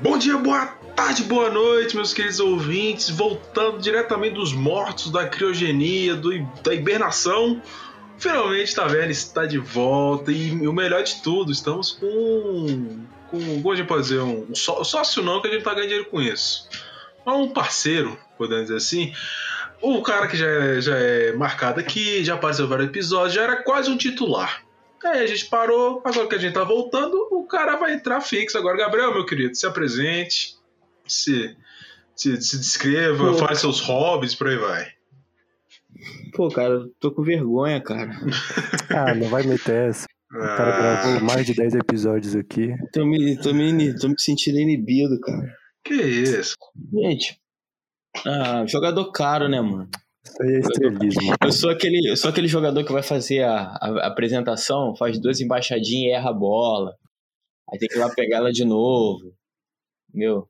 Bom dia, boa tarde, boa noite, meus queridos ouvintes. Voltando diretamente dos mortos, da criogenia, do, da hibernação. Finalmente, Taverna está de volta e, o melhor de tudo, estamos com. com como a gente pode dizer? Um, só, sócio não, que a gente tá ganhando dinheiro com isso. Mas um parceiro, podemos dizer assim. O cara que já é, já é marcado aqui, já apareceu vários episódios, já era quase um titular. Aí a gente parou, agora que a gente tá voltando, o cara vai entrar fixo. Agora, Gabriel, meu querido, se apresente, se, se, se descreva, Pô, fale seus hobbies, por aí vai. Pô, cara, eu tô com vergonha, cara. ah, não vai meter essa. O cara ah. gravou mais de 10 episódios aqui. Tô me, tô, me, tô me sentindo inibido, cara. Que isso? Gente, ah, jogador caro, né, mano? Isso aí é estrelismo. Eu sou aquele, eu sou aquele jogador que vai fazer a, a, apresentação, faz duas embaixadinhas e erra a bola. Aí tem que ir lá pegar ela de novo. Meu.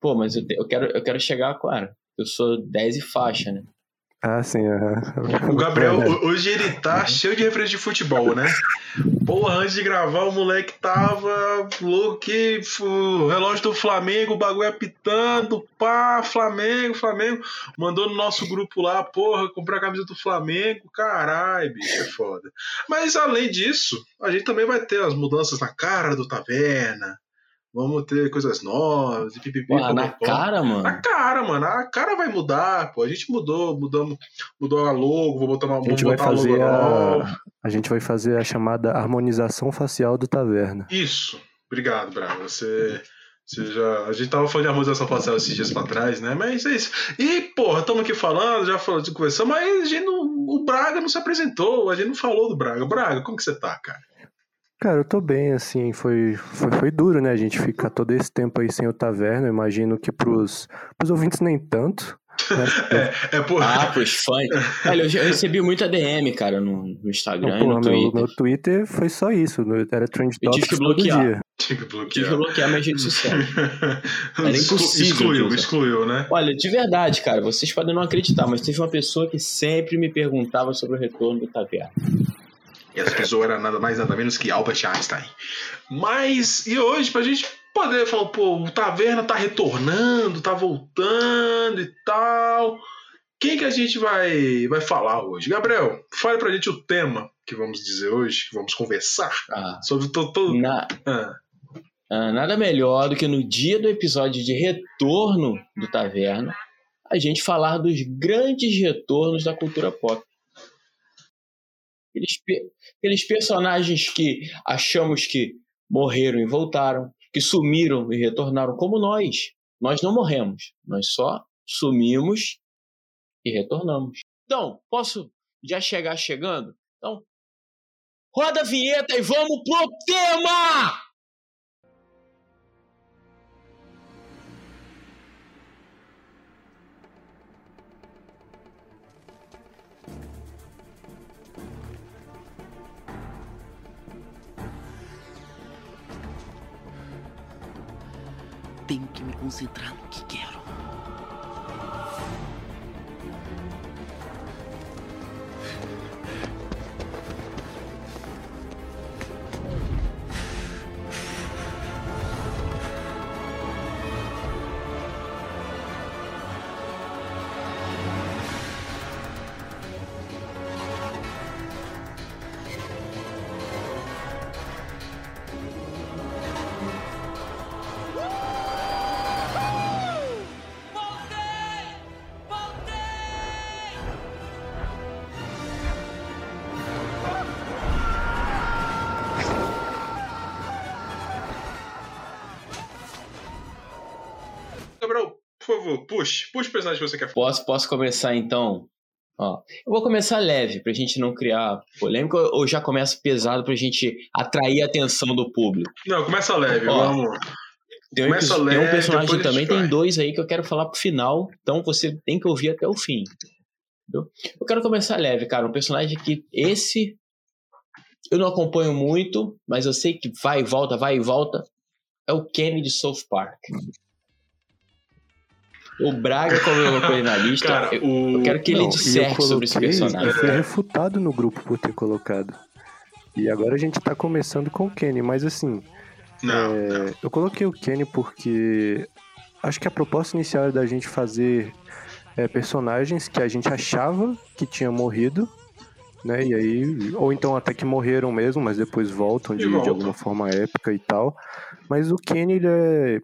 Pô, mas eu, te, eu, quero, eu quero chegar, claro. Eu sou 10 e faixa, né? Ah, sim. O Gabriel, hoje ele tá cheio de referência de futebol, né? Porra, antes de gravar, o moleque tava louco que o relógio do Flamengo, o bagulho apitando, pá, Flamengo, Flamengo. Mandou no nosso grupo lá, porra, comprar a camisa do Flamengo. Caralho, bicho, é foda. Mas além disso, a gente também vai ter as mudanças na cara do Taverna Vamos ter coisas novas e pipipi. Pô, na cara, mano? Na cara, mano. A cara vai mudar, pô. A gente mudou, mudamos, mudou a logo, vou botar uma a gente vai fazer a, a gente vai fazer a chamada harmonização facial do Taverna. Isso. Obrigado, Bravo. Você você já, a gente tava falando de harmonização facial esses dias pra trás, né? Mas é isso. E, porra, estamos aqui falando, já falando de conversão, mas a gente não, o Braga não se apresentou, a gente não falou do Braga. Braga, como que você tá, cara? Cara, eu tô bem, assim, foi, foi, foi duro, né, a gente ficar todo esse tempo aí sem o Taverna, eu imagino que pros, pros ouvintes nem tanto. Né? é, é por... Ah, pros fãs. Olha, eu recebi muita DM, cara, no, no Instagram Não, porra, no Twitter. Meu, meu Twitter foi só isso, era trend topics que bloquear. todo dia. Tive que bloquear. Tive que bloquear minhas redes sociais. Era impossível. Excluiu, excluiu, né? Olha, de verdade, cara, vocês podem não acreditar, mas teve uma pessoa que sempre me perguntava sobre o retorno do Taverna. E essa pessoa era nada mais nada menos que Albert Einstein. Mas, e hoje, pra gente poder falar, pô, o Taverna tá retornando, tá voltando e tal. Quem que a gente vai, vai falar hoje? Gabriel, fale pra gente o tema que vamos dizer hoje, que vamos conversar ah, sobre todo. Na... Ah. Ah, nada melhor do que no dia do episódio de retorno do Taverna, a gente falar dos grandes retornos da cultura pop. Aqueles, aqueles personagens que achamos que morreram e voltaram, que sumiram e retornaram, como nós. Nós não morremos, nós só sumimos e retornamos. Então, posso já chegar chegando? Então, roda a vinheta e vamos pro tema! Concentrar no que quero. Favor, puxe. Puxe o personagem que você quer falar. Posso, posso começar então? Ó, eu vou começar leve, pra gente não criar polêmica, ou já começa pesado pra gente atrair a atenção do público? Não, começa leve, Ó, vamos. Tem um, começa leve, tem um personagem também, tem dois aí que eu quero falar pro final, então você tem que ouvir até o fim. Entendeu? Eu quero começar leve, cara. Um personagem que esse eu não acompanho muito, mas eu sei que vai e volta, vai e volta. É o Kenny de South Park. O Braga colocou ele na lista. Cara, eu, o... eu, quero que ele disserte sobre esse personagem. Eu fui refutado no grupo por ter colocado. E agora a gente tá começando com o Kenny, mas assim, Não, É, não. Eu coloquei o Kenny porque acho que a proposta inicial era da gente fazer é, personagens que a gente achava que tinha morrido, né? E aí, ou então até que morreram mesmo, mas depois voltam de, de alguma forma épica e tal. Mas o Kenny, ele é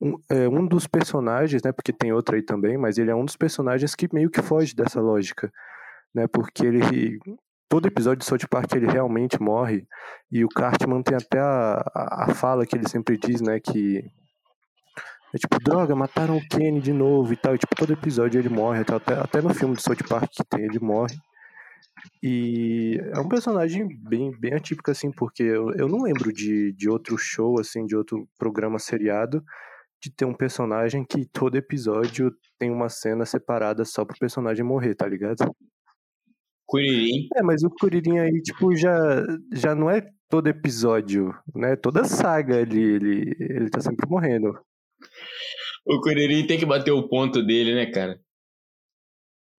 um, é um dos personagens, né? Porque tem outro aí também, mas ele é um dos personagens que meio que foge dessa lógica, né? Porque ele todo episódio de South Park ele realmente morre e o Cartman tem até a, a, a fala que ele sempre diz, né, que é tipo, droga, mataram o Kenny de novo e tal, e tipo, todo episódio ele morre, até, até, no filme de South Park que tem, ele morre. E é um personagem bem, bem atípico, assim, porque eu, eu não lembro de, de outro show, assim, de outro programa seriado, de ter um personagem que todo episódio tem uma cena separada só pro personagem morrer, tá ligado? Curirim. É, mas o Kuririn aí, tipo, já, já não é todo episódio, né? Toda saga ele, ele, ele tá sempre morrendo. O Curirim tem que bater o ponto dele, né, cara?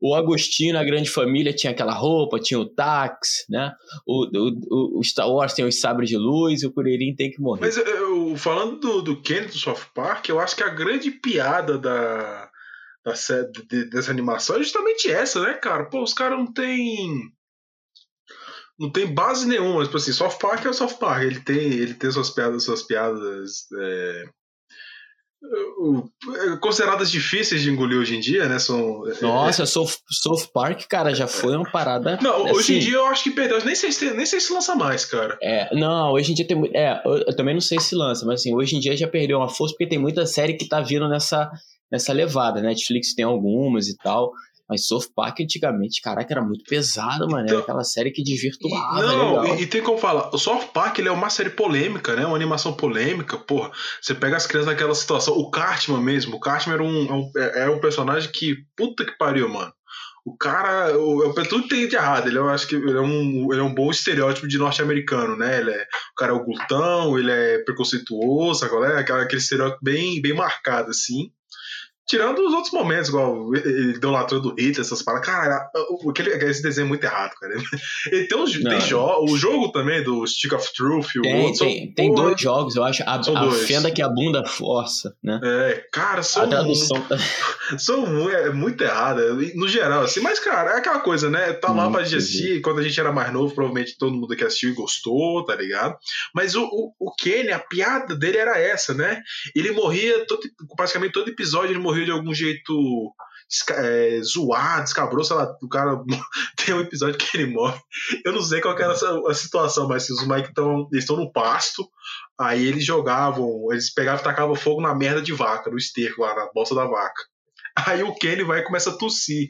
O Agostinho na Grande Família tinha aquela roupa, tinha o táxi, né? O, o, o Star Wars tem os sabres de luz, o Curirim tem que morrer. Mas eu, falando do, do Kenny do South Park, eu acho que a grande piada da, da sé- de- dessa animação é justamente essa, né, cara? Pô, os caras não tem não tem base nenhuma, tipo assim, South Park é o South Park, ele tem, ele tem suas piadas, suas piadas é, consideradas difíceis de engolir hoje em dia, né? São é, Nossa, South, South Park, cara, já foi uma parada. Não, hoje em assim, dia eu acho que perdeu. Nem sei se, nem sei se lança mais, cara. É, não, hoje em dia tem muito. É, eu, eu também não sei se lança, mas assim, hoje em dia já perdeu uma força porque tem muita série que tá vindo nessa, nessa levada. né? Netflix tem algumas e tal. Mas South Park antigamente, caraca, era muito pesado, mano. Era Então- aquela série que desvirtuava. não, legal. e, e tem como falar. O South Park ele é uma série polêmica, né? Uma animação polêmica, porra. Você pega as crianças naquela situação. O Cartman mesmo. O Cartman era um, é um, é- é um personagem que. Puta que pariu, mano. O cara. O, tudo tem de errado. Ele, eu acho que ele é, um, ele é um bom estereótipo de norte-americano, né? Ele é, o cara é o glutão, ele é preconceituoso, agora é aquela- aquele estereótipo bem, bem marcado, assim. Tirando os outros momentos, igual idolatrando Hitler, essas paradas. Cara, aquele, esse desenho é muito errado, cara. Ele tem, uns, tem jo o jogo também do Stick of Truth e o Tem, outro. são- tem, tem porra, dois jogos, eu acho. A, São a fenda que a bunda força, né? É, cara, A são, tradução tá. são é muito errada, no geral, assim. Mas, cara, é aquela coisa, né? Tá lá Muito pra gente assistir. Quando a gente era mais novo, provavelmente todo mundo que assistiu e gostou, tá ligado? Mas o, o, o Kenny, a piada dele era essa, né? Ele morria, todo, praticamente todo episódio, ele morria de algum jeito é, zoado, escabroso, sei lá. O cara tem um episódio que ele morre. Eu não sei qual era a situação, mas os Mike estão estão no pasto. Aí eles jogavam, eles pegavam e tacavam fogo na merda de vaca, no esterco lá, na bolsa da vaca. Aí o Kenny vai e começa a tossir.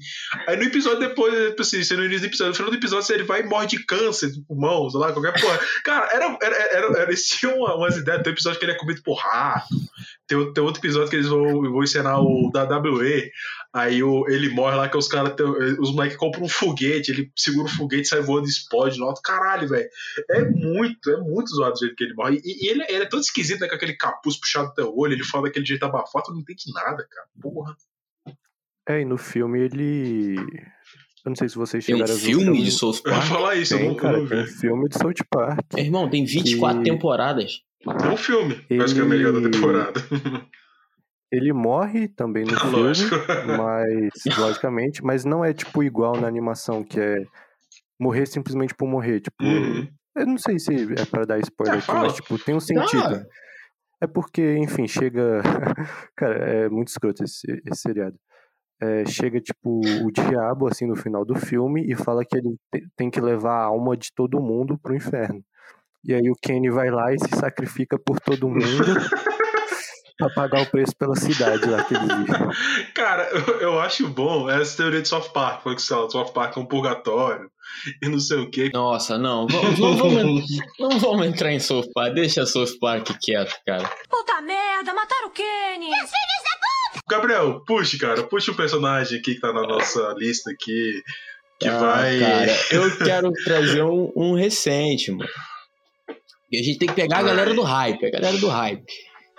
Aí no episódio depois, tipo assim, no início do episódio, no final do episódio, ele vai e morre de câncer do pulmão, sei lá, qualquer porra. Cara, era, era, era, eles tinham uma- umas ideias. Tem um episódio que ele é comido por rato. Tem, o- tem outro episódio que eles vão, vão ensinar o da WWE. Aí o, ele morre lá, que os caras. Os moleques compram um foguete, ele segura o foguete, sai voando e explode no alto. Caralho, velho. É muito, é muito zoado do jeito que ele morre. E, e ele, ele é todo esquisito, né? Com aquele capuz puxado até o olho, ele fala daquele jeito abafado, não entende nada, cara. Porra. É, e no filme ele. Eu não sei se vocês Tem um chegaram a ver o filme de South Eu ia Park. falar isso, eu Tem, não, cara, eu não tem um vi. filme de South Park. Meu Irmão, tem 24 E- temporadas. Tem um filme, Ele- acho que é a melhor da temporada. Ele morre também no filme, Lógico. mas logicamente, mas não é tipo igual na animação, que é morrer simplesmente por morrer. Tipo, Uhum. eu não sei se é pra dar spoiler É, aqui, fala. mas tipo, tem um sentido. É porque, enfim, chega. Cara, é muito escroto esse, esse seriado. É, chega, tipo, o diabo, assim, no final do filme e fala que ele te- tem que levar a alma de todo mundo pro inferno. E aí o Kenny vai lá e se sacrifica por todo mundo pra pagar o preço pela cidade lá que ele vive. Cara, eu, eu acho bom essa teoria de South Park, foi que sei lá, South Park é um purgatório e não sei o que. Nossa, não. Vamos, não, vamos, não vamos entrar em South Park. Deixa South Park quieto, cara. Puta merda, mataram o Kenny! Gabriel, puxe, cara, puxe o personagem aqui que tá na nossa lista aqui, que Ah, vai. Cara, eu quero trazer um, um recente, mano. E a gente tem que pegar a galera do hype, a galera do hype.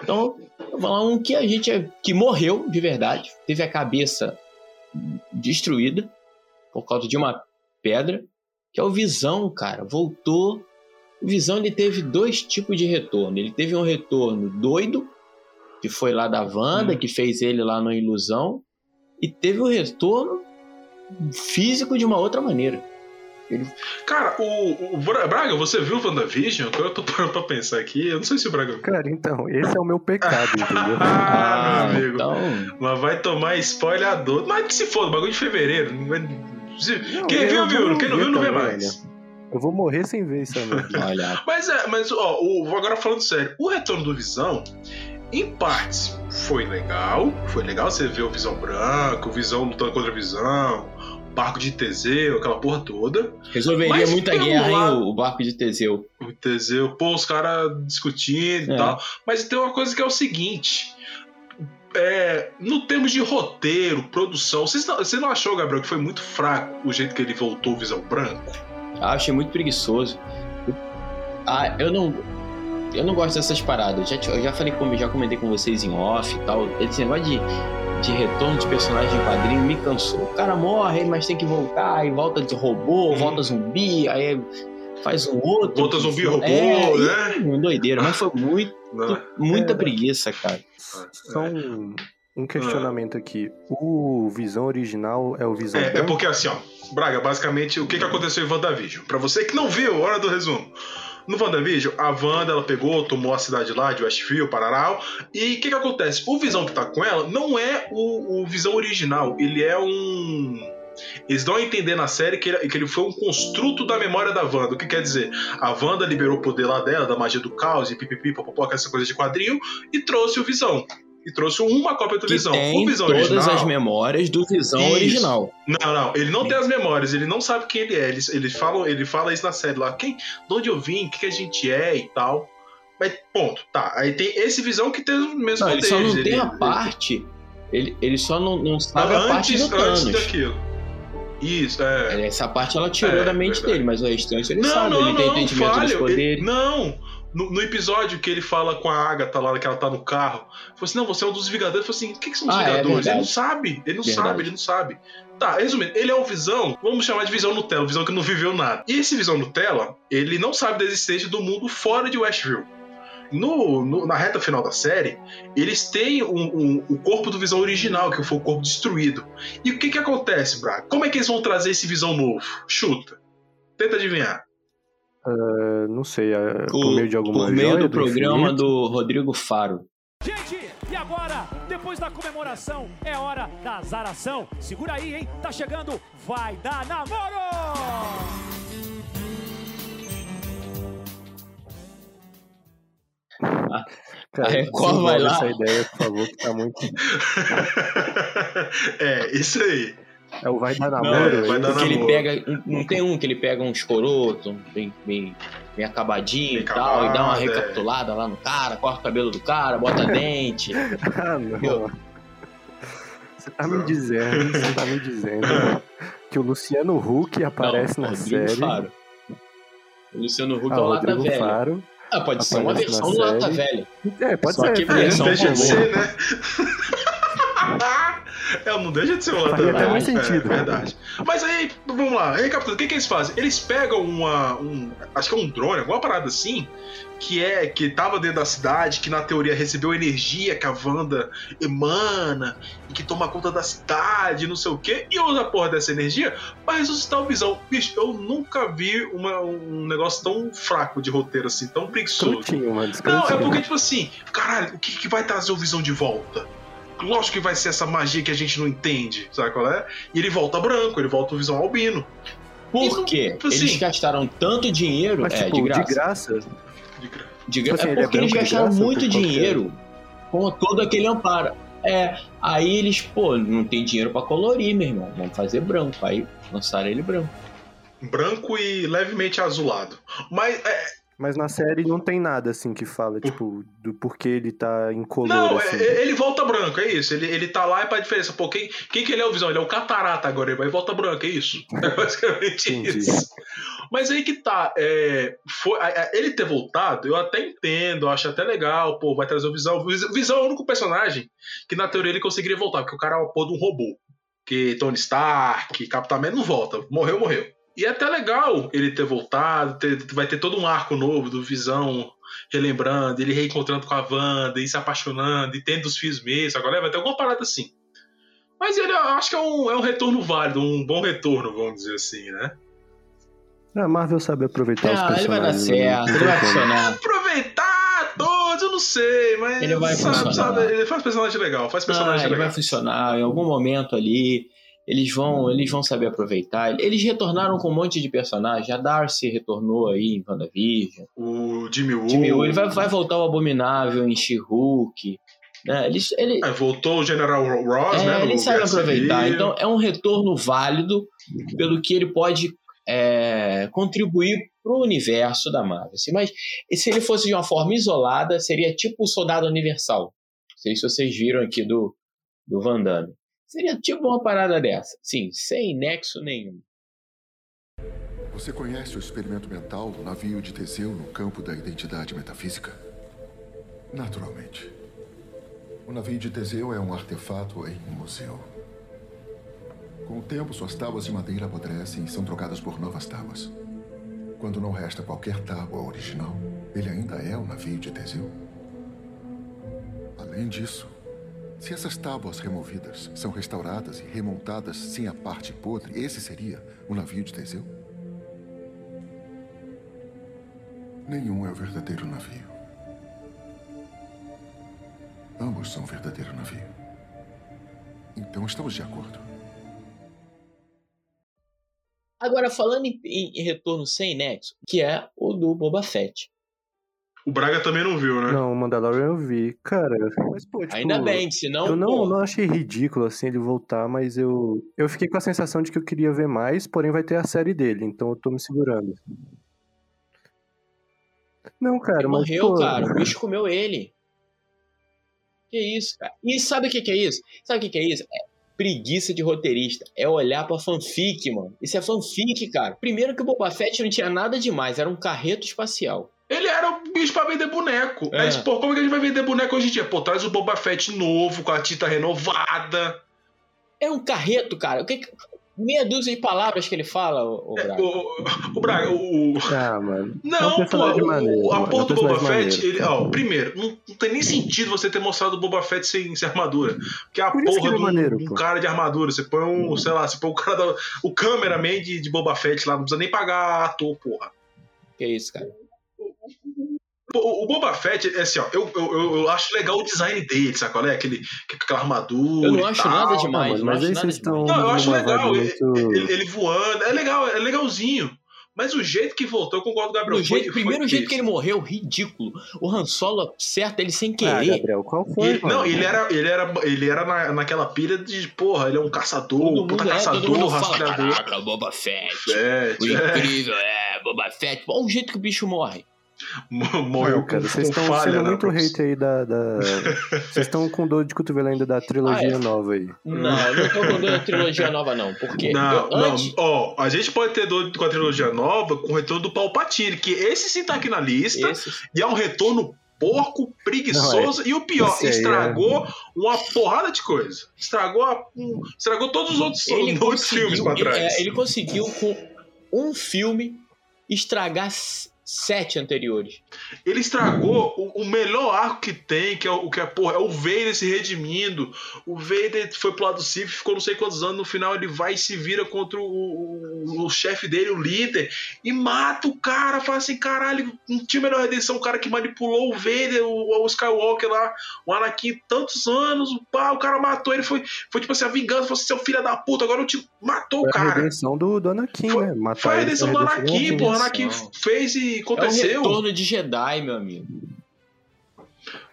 Então, eu vou falar um que a gente é- que morreu de verdade, teve a cabeça destruída por causa de uma pedra, que é o Visão, cara. Voltou O Visão ele teve dois tipos de retorno. Ele teve um retorno doido, que foi lá da Wanda, Hum. que fez ele lá na ilusão, e teve o retorno físico de uma outra maneira. Cara, o, o Bra- Braga, você viu o WandaVision? Agora eu tô parando pra pensar aqui. Eu não sei se o Braga. Cara, então, esse é o meu pecado, entendeu? Ah, meu amigo. então. Mas vai tomar spoiler Mas que se foda, bagulho de fevereiro. Não vai- se- Não, Quem eu viu, viu. Quem não viu, não vê também, mais. Eu vou morrer sem ver isso, mano. Olha, Mas é, mas ó, o, agora falando sério, o retorno do Visão, em partes, foi legal. Foi legal você ver o Visão branco, o Visão lutando contra o Visão, o barco de Teseu, aquela porra toda. resolveria Mas muita guerra, lado- hein, o, barco de Teseu. O Teseu, pô, os caras discutindo e É. tal. Mas tem uma coisa que é o seguinte. É, no termos de roteiro, produção, vocês não- você não achou, Gabriel, que foi muito fraco o jeito que ele voltou o Visão Branco? Ah, achei muito preguiçoso. Ah, eu não. Eu não gosto dessas paradas. Já, te- eu já falei com, já comentei com vocês em off e tal. Esse negócio de, de retorno de personagem em quadrinho me cansou. O cara morre, mas tem que voltar, aí volta de robô, Uhum. volta zumbi, aí faz um outro. Volta zumbi robô, é, né? uma doideira, mas foi muito, Não. muita É. preguiça, cara. Só um, um questionamento aqui. O Visão original é o Visão É, é porque assim, ó, Braga, basicamente, o que, que aconteceu em WandaVision? Pra você que não viu, hora do resumo. No WandaVision, a Wanda, ela pegou, tomou a cidade lá de Westview, Pararau, e o que que acontece? O Visão que tá com ela não é o, o Visão original, ele é um... Eles dão a entender na série que ele, que ele foi um construto da memória da Wanda. O que quer dizer? A Wanda liberou o poder lá dela, da magia do caos e pipipi, popopó, essa coisa de quadrinho, e trouxe o Visão. E trouxe uma cópia do Que Visão. tem o Visão todas original... as memórias do Visão Isso. original. Não, não, ele não tem as memórias, ele não sabe quem ele é. Ele, ele, fala, ele fala isso na série lá, quem, de onde eu vim, o que, que a gente é e tal. Mas, ponto, tá. Aí tem esse visão que tem os mesmos Não, ele poderes. só não ele- tem a ele- parte. Ele, ele só não, não sabe a parte antes, do Thanos. antes daquilo. Isso, é. Essa parte ela tirou É, da mente verdade. dele, mas o restante ele não, sabe, não, ele tem não, entendimento falha. dos Ele, poderes. não! No, no episódio que ele fala com a Agatha lá, que ela tá no carro, falou assim: não, você é um dos Vingadores. Falei assim: o que, que são os Ah, é Vingadores? ele verdade. não sabe, ele não Verdade. sabe, ele não sabe. Tá, resumindo, ele é o Visão, vamos chamar de Visão Nutella, Visão que não viveu nada. E esse Visão Nutella, ele não sabe da existência do mundo fora de Westview. No, no- na reta final da série, eles têm um- um- o corpo do Visão original, que foi o corpo destruído. E o que que acontece, Braga? Como é que eles vão trazer esse Visão novo? Chuta. Tenta adivinhar. É, não sei, é, por meio de alguma por meio joia do programa infinito? do Rodrigo Faro. Gente, e agora, depois da comemoração, é hora da azaração. Segura aí, hein? Tá chegando, vai dar namoro! Cara, a Record desenvolve vai lá. essa ideia, por favor, que tá muito... é, isso aí. É o vai dar Não, namoro? é, vai é dar? Que ele namoro. pega. Não tem um que ele pega um escoroto, bem, bem, bem acabadinho Bem e tal, e dá uma é. recapitulada lá no cara, corta o cabelo do cara, bota dente. Ah, não. Você tá me dizendo, você tá me dizendo que o Luciano Huck aparece Não, na Rodrigo série. Faro. O Luciano Huck Ah, é o Lata Rodrigo Velha. Faro. Ah, pode ser uma versão do Lata. Velha. É, pode Só ser. que É, versão robô. ser, né? é, não deixa de ser o Faria até mais Velha. sentido. É verdade. Mas aí, vamos lá, recapitulando, o que, que eles fazem? Eles pegam uma. Um, acho que é um drone, alguma parada assim, que é. que tava dentro da cidade, que na teoria recebeu energia que a Wanda emana e que toma conta da cidade, não sei o quê, e usa a porra dessa energia pra ressuscitar o visão. Bicho, eu nunca vi uma- um negócio tão fraco de roteiro assim, tão preguiçoso. Mano. Não, é porque, tipo assim, caralho, o que, que vai trazer o Visão de volta? Lógico que vai ser essa magia que a gente não entende, sabe qual é? E ele volta branco, ele volta o Visão albino. Por quê? tipo assim- Eles gastaram tanto dinheiro. Mas, é, tipo, de graça. de graça. De gra- De gra- Tipo assim, é ele é porque eles branco de gastaram graça, muito é? dinheiro com todo aquele amparo. É, aí eles, pô, não tem dinheiro pra colorir, meu irmão. Vamos fazer branco. Aí lançaram ele branco. branco e levemente azulado. Mas, é, Mas na série não tem nada assim que fala, tipo, do porquê ele tá incolor, não, assim. é- ele volta branco, é isso. Ele, ele tá lá e pra diferença. Pô, quem, quem que ele é o Visão? Ele é o Catarata agora, ele vai e volta branco, é isso. É basicamente isso. Mas aí que tá, é, foi, ele ter voltado, eu até entendo, eu acho até legal, pô, vai trazer o Visão. O Vis- Visão é o único personagem que na teoria ele conseguiria voltar, porque o cara é uma porra de um robô. Que Tony Stark, Capitão América não volta, morreu, morreu. E é até legal ele ter voltado, ter- vai ter todo um arco novo do Visão relembrando, ele reencontrando com a Wanda, e se apaixonando, e tendo os filhos mesmo. Agora vai ter alguma parada assim. Mas ele, eu acho que é um, é um retorno válido, um bom retorno, vamos dizer assim, né? A Marvel sabe aproveitar os Ah, ele vai dar personagens. né? certo, ele vai funcionar. Aproveitar todos, eu não sei, mas Ele vai sabe, funcionar. sabe, ele faz personagem legal, faz Ah, personagem ele legal. vai funcionar em algum momento ali. Eles vão, eles vão saber aproveitar. Eles retornaram com um monte de personagens. A Darcy retornou aí em WandaVision. O Jimmy Woo. Jimmy Woo, ele vai, vai voltar o Abominável em She-Hulk. Né? Eles, ele, É, voltou o General Ross, é, né? ele sabe aproveitar. Civil. Então é um retorno válido pelo que ele pode é, contribuir para o universo da Marvel. assim. Mas se ele fosse de uma forma isolada, seria tipo o Soldado Universal. Não sei se vocês viram aqui do, do Van Damme. Seria tipo uma parada dessa. Sim, sem nexo nenhum. Você conhece o experimento mental do navio de Teseu no campo da identidade metafísica? Naturalmente. O navio de Teseu é um artefato em um museu. Com o tempo, suas tábuas de madeira apodrecem e são trocadas por novas tábuas. Quando não resta qualquer tábua original, ele ainda é o navio de Teseu. Além disso, se essas tábuas removidas são restauradas e remontadas sem a parte podre, esse seria o navio de Teseu? Nenhum é o verdadeiro navio. Ambos são o verdadeiro navio. Então estamos de acordo. Agora, falando em, em- retorno sem nexo, que é o do Boba Fett. O Braga também não viu, né? Não, o Mandalorian eu vi. Cara, mas pô, tipo, Ainda bem, senão. Eu não, pô, não achei ridículo assim ele voltar, mas eu eu fiquei com a sensação de que eu queria ver mais, porém vai ter a série dele, então eu tô me segurando. Não, cara, ele mas morreu, pô, cara. O bicho comeu ele. Que isso, cara? E sabe o que, que é isso? Sabe o que, que é isso? É preguiça de roteirista. É olhar pra fanfic, mano. Isso é fanfic, cara. Primeiro que o Boba Fett não tinha nada demais, era um carreto espacial. O bicho pra vender boneco. É. Mas, pô, como é que a gente vai vender boneco hoje em dia? Pô, traz o Boba Fett novo, com a tinta renovada. É um carreto, cara. O que que- Meia dúzia de palavras que ele fala, o, É, Braga. o, o Braga, o. Ah, mano. É Não, pô, personagem o- maneiro, a porra é do Boba Fett, maneiro, ele, ó, primeiro, não, não tem nem sentido você ter mostrado o Boba Fett sem, sem armadura. Porque é a Por porra é de um, maneiro, um pô. cara de armadura. Você põe um, sei lá, você põe o cara da, o cameraman de, de Boba Fett lá, não precisa nem pagar ator, porra. Que isso, cara. O Boba Fett, é assim, ó, eu, eu, eu, acho legal o design dele, sabe qual é? Aquele, aquela armadura. Eu não e acho tal. nada Ah, demais. mano, mas aí vocês estão. Não, eu acho legal. muito... ele- ele voando, é legal, é legalzinho. Mas o jeito que voltou, eu concordo com o Gabriel. Do foi- jeito, foi primeiro jeito que ele morreu, ridículo. O Han Solo acerta ele sem Ah, querer. Gabriel, qual foi, ele- não, ele era, ele era, ele era na, naquela pilha de, porra, ele é um caçador, todo puta mundo, é, caçador, todo mundo fala, rastreador. caraca, Boba Fett. Fett, O é. incrível, é, Boba Fett. Olha o jeito que o bicho morre. Morreu Não, cara, vocês estão sendo né, muito professor? hate aí da. da- Vocês estão com dor de cotovelo ainda da trilogia Ah, é. nova aí. Não, eu não tô com a trilogia nova, não. Porque Não, eu, não, antes, ó, a gente pode ter dor com a trilogia nova com o retorno do Palpatine, que esse sim tá aqui na lista, esse, e é um retorno porco, preguiçoso, e o pior, esse é- estragou uma porrada de coisa. Estragou, a- um- estragou todos os outros, ele, outros filmes pra ele, trás. é, ele conseguiu, com um filme, estragar sete anteriores. Ele estragou o, o melhor arco que tem, que é o que é, porra, é o Vader se redimindo. O Vader foi pro lado Sith, ficou não sei quantos anos, no final ele vai e se vira contra o, o, o chefe dele, o líder, e mata o cara, fala assim, caralho, não tinha melhor redenção, o cara que manipulou o Vader, o, o Skywalker lá, o Anakin, tantos anos, o pá, o cara matou ele, foi, foi tipo assim, a vingança, foi seu filho da puta, agora eu te matou o Foi a cara. redenção do, do Anakin, Foi- né? Matar Foi a redenção do a redenção Anakin, pô, o. Anakin fez e É o aconteceu. retorno de Jedi, meu amigo.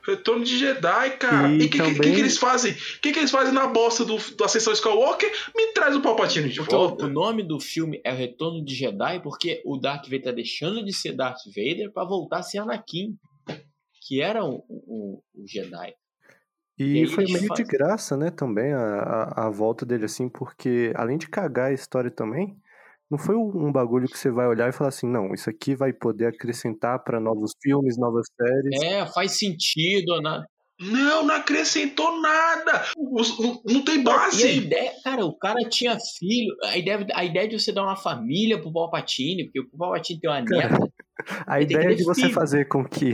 Retorno de Jedi, cara. E o que, que- também- que eles fazem? O que, que eles fazem na bosta do, do Ascensão Skywalker? Me traz o Palpatine de Porque o, volta. o nome do filme é o Retorno de Jedi, porque o Darth Vader tá deixando de ser Darth Vader pra voltar a ser Anakin, que era o, o, o Jedi. E E foi meio de graça, né, também, a, a, a volta dele, assim, porque além de cagar a história também, não foi um bagulho que você vai olhar e falar assim, não, isso aqui vai poder acrescentar pra novos filmes, novas séries. É, faz sentido. Na... Não, não acrescentou nada. Não, tem E a base. ideia, cara, o cara tinha filho. A ideia, a ideia de você dar uma família pro Palpatine, porque o Palpatine tem uma Cara, neta. A ideia de você filho. fazer com que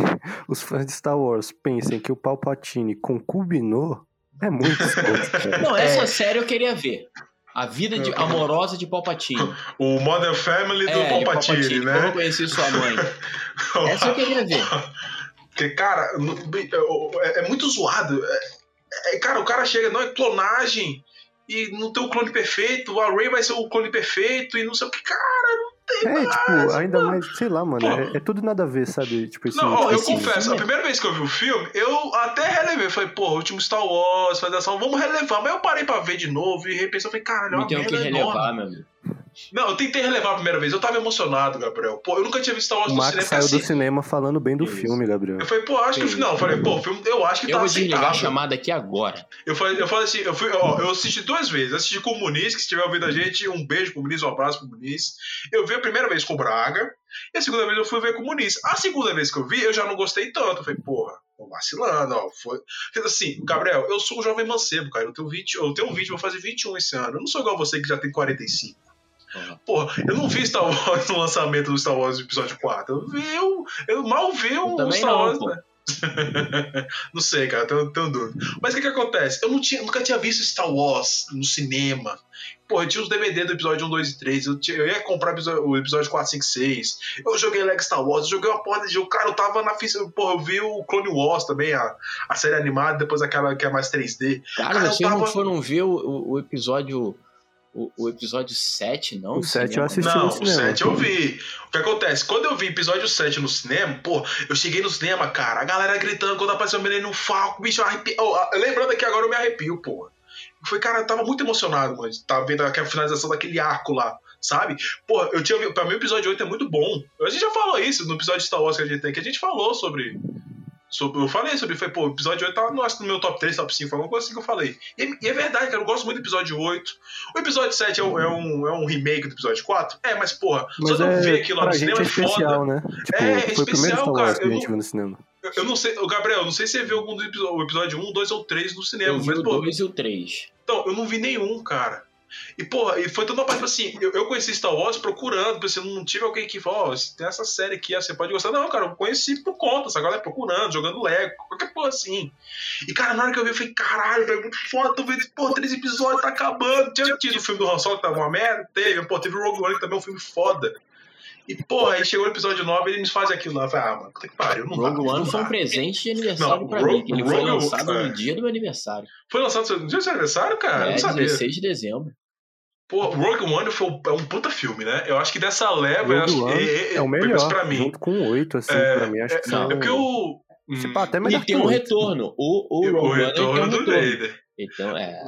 os fãs de Star Wars pensem que o Palpatine concubinou é muito escroto. Não, essa série eu queria ver. A vida de- amorosa de Palpatine. O Modern Family do É, de Palpatine, Como eu né? conheci sua mãe. Essa eu queria ver. Porque, cara, é, é muito zoado. É- é- cara, o cara chega, não é clonagem, e não tem o clone perfeito, a Ray vai ser o clone perfeito, e não sei o que. Cara, É, tipo, ainda mano. mais, sei lá, mano, é, é tudo nada a ver, sabe? Tipo, esse, Não, ó, eu esse confesso, filme a primeira vez que eu vi o filme, eu até relevei. Falei, porra, último Star Wars, fazer ação, vamos relevar. Mas eu parei pra ver de novo e repensei, eu falei, caralho, é Não uma tem o que merda enorme. relevar, meu amigo. Não, eu tentei relevar a primeira vez, eu tava emocionado, Gabriel. Pô, eu nunca tinha visto Star Wars o no Max cinema. saiu assim, do cinema falando bem do Isso. filme, Gabriel. Eu falei, pô, acho que o final. Eu falei, pô, o filme, eu acho que Eu tá vou desligar a aceitável. chamada aqui agora. Eu falei, eu falei assim, eu fui, ó, eu assisti duas vezes. Eu assisti com o Muniz, que se estiver ouvindo a gente, um beijo pro Muniz, um abraço pro Muniz. Eu vi a primeira vez com o Braga, e a segunda vez eu fui ver com o Muniz. A segunda vez que eu vi, eu já não gostei tanto. Eu falei, porra, tô vacilando, ó. Foi... Assim, Gabriel, eu sou um jovem mancebo, cara. Eu tenho 20, eu tenho 20, vou fazer 21 esse ano. Eu não sou igual você que já tem 45. Uhum. Porra, eu não vi Star Wars no lançamento do Star Wars episódio 4. Eu vi, eu, eu mal vi Eu o Star não, Wars, pô. né? não sei, cara, tenho, tenho dúvida. Mas o que que acontece? Eu não tinha, nunca tinha visto Star Wars no cinema. Pô, eu tinha os DVD do episódio 1, 2 e 3. Eu, tinha- eu ia comprar o episódio- o episódio 4, 5, 6. Eu joguei Lego Star Wars, eu joguei uma porra de jogo. Cara, eu tava na. Porra, eu vi o Clone Wars também, a, a série animada, depois aquela que é mais 3D. Cara, Cara, eu vocês não tava- foram ver o- o episódio. O, o episódio 7, não? O no 7 eu assisti Não, no o cinema. 7 eu vi. O que acontece? Quando eu vi episódio 7 no cinema, pô, eu cheguei no cinema, cara, a galera gritando quando apareceu o menino no Falco, bicho, eu arrepio. Oh, lembrando aqui agora, eu me arrepio, pô. Foi, cara, eu tava muito emocionado, mano. Tava vendo aquela finalização daquele arco lá, sabe? Pô, eu tinha. Pra mim, o episódio 8 é muito bom. A gente já falou isso no episódio de Star Wars que a gente tem, que a gente falou sobre. Sobre eu falei sobre. Foi, pô, o episódio 8 tá no, no meu top 3, top 5, foi alguma coisa assim que eu falei. E, é- e é verdade, cara, eu gosto muito do episódio 8. O episódio 7 é um, é um, é um remake do episódio 4? É, mas, porra, Mas só de eu ver é, aquilo lá no gente cinema é é foda. especial, né? Tipo, É, é foi o primeiro especial, Wars cara, que a eu gente não- viu no cinema. Eu, não sei, Gabriel, eu não sei se você viu algum do episódio, o episódio 1, 2 ou 3 no cinema, Eu vi mas, o pô, 2 e o 3. então, eu não vi nenhum, cara. E, porra, e foi toda uma parte, tipo assim, eu, eu conheci Star Wars procurando, pensei, não tive alguém que falou, ó, tem essa série aqui, ó, você pode gostar. Não, cara, eu conheci por conta, essa galera procurando, jogando Lego, qualquer porra assim. E, cara, na hora que eu vi, eu falei, caralho, velho, muito foda, tô vendo, pô, três episódios, tá acabando. Tinha tido o filme do Han Solo, que tava uma merda, teve, pô, teve o Rogue One, que também é um filme foda. E, porra, aí chegou o episódio 9 e eles fazem aquilo lá. Eu falei, ah, mano, puta que pariu, não Rogue One não foi um presente de aniversário Não, pra Ro- mim. que Ele foi Rogue- lançado é. no dia do meu aniversário. Foi lançado no dia do seu aniversário, cara? é, não sabia. 16 de dezembro. Pô, Rogue One foi um, é um puta filme, né? Eu acho que dessa leva, eu Rogue acho One que é, o melhor, pra mim. junto com o 8, assim, É, pra mim, acho que não, são... É porque o. Se hum, pá, até melhor E tem que um o 8. retorno. O, o o retorno um do. Vader. Então, é.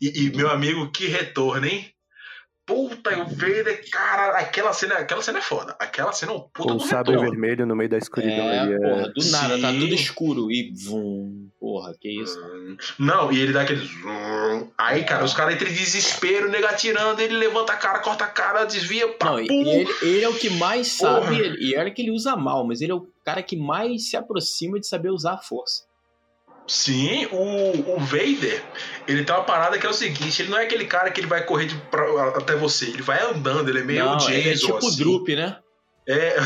E, e, meu amigo, que retorno, hein? Puta, o Vader, cara, aquela cena, aquela cena é foda. Aquela cena é um puta Com o sabre retorno. vermelho no meio da escuridão É, ali. É... porra, do nada, tá Sim. tudo escuro. E vum, porra, que isso. Hum, Não, e ele dá aquele. zoom. Aí, cara, os caras entram em desespero, nega atirando, ele levanta a cara, corta a cara, desvia, pá, Não, ele, ele é o que mais Porra. sabe, ele- e olha que ele usa mal, mas ele é o cara que mais se aproxima de saber usar a força. Sim, o, o Vader, ele tem uma parada que é o seguinte, ele não é aquele cara que ele vai correr de, pra- até você, ele vai andando, ele é meio Não, Jason, ele é tipo o assim. Drup, né? É,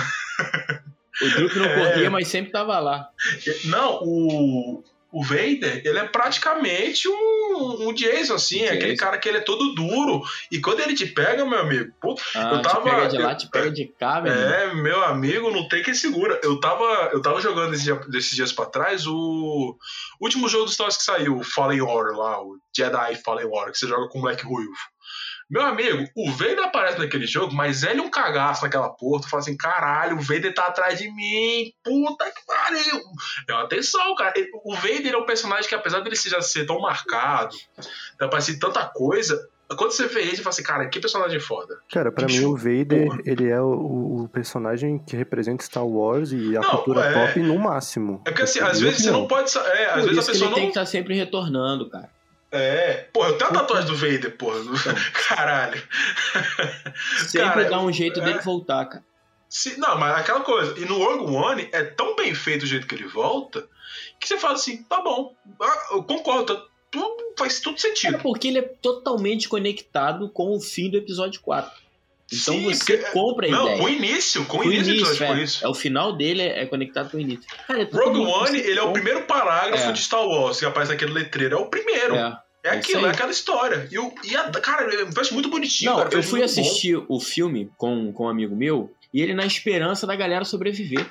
O Drup não É. corria, mas sempre tava lá. não, o, o Vader, ele é praticamente um, um Jason, assim, Jason. aquele cara que ele é todo duro, e quando ele te pega, meu amigo, puta, Ah, Eu tava- te pega de lá, te pega de cá, velho. É, meu amigo, não tem quem segura. Eu tava, eu tava jogando esse dia- desses dias pra trás o último jogo dos Star Wars que saiu, o Fallen Order lá, o Jedi Fallen Order, que você joga com o Black Ruivo. Meu amigo, o Vader aparece naquele jogo, mas ele é um cagaço naquela porta. Fala assim: caralho, o Vader tá atrás de mim. Puta que pariu. É uma atenção, cara. O Vader é um personagem que, apesar dele já ser tão marcado, ter aparecido tanta coisa, quando você vê ele, você fala assim: cara, que personagem foda. Cara, pra Bicho, mim o Vader, porra. ele é o, o personagem que representa Star Wars e a Não, cultura é. pop no máximo. É porque assim, Na às vezes você não pode. É, às Por vezes a que pessoa ele tem não. que estar sempre retornando, cara. É. Porra, eu tenho a tatuagem do Vader, porra. Caralho. Sempre Cara, dá um jeito é. dele voltar, cara. Se, não, mas aquela coisa. E no Rogue One é tão bem feito o jeito que ele volta que você fala assim: tá bom, ah, eu concordo, tá, tudo, faz tudo É sentido. porque ele é totalmente conectado com o fim do episódio 4. Então Sim, você porque- compra a Não, ideia. com o início, com o Com o início início, é. É, o final dele é é conectado com o início. Cara, é Rogue One, ele é o compra- primeiro parágrafo É. de Star Wars que aparece naquele letreiro. É o primeiro. É, É. é aquilo, é aquela história. E, o, e a, cara, faz muito bonitinho. Não, cara, eu fui muito bom. assistir o filme com, com um amigo meu e ele na esperança da galera sobreviver.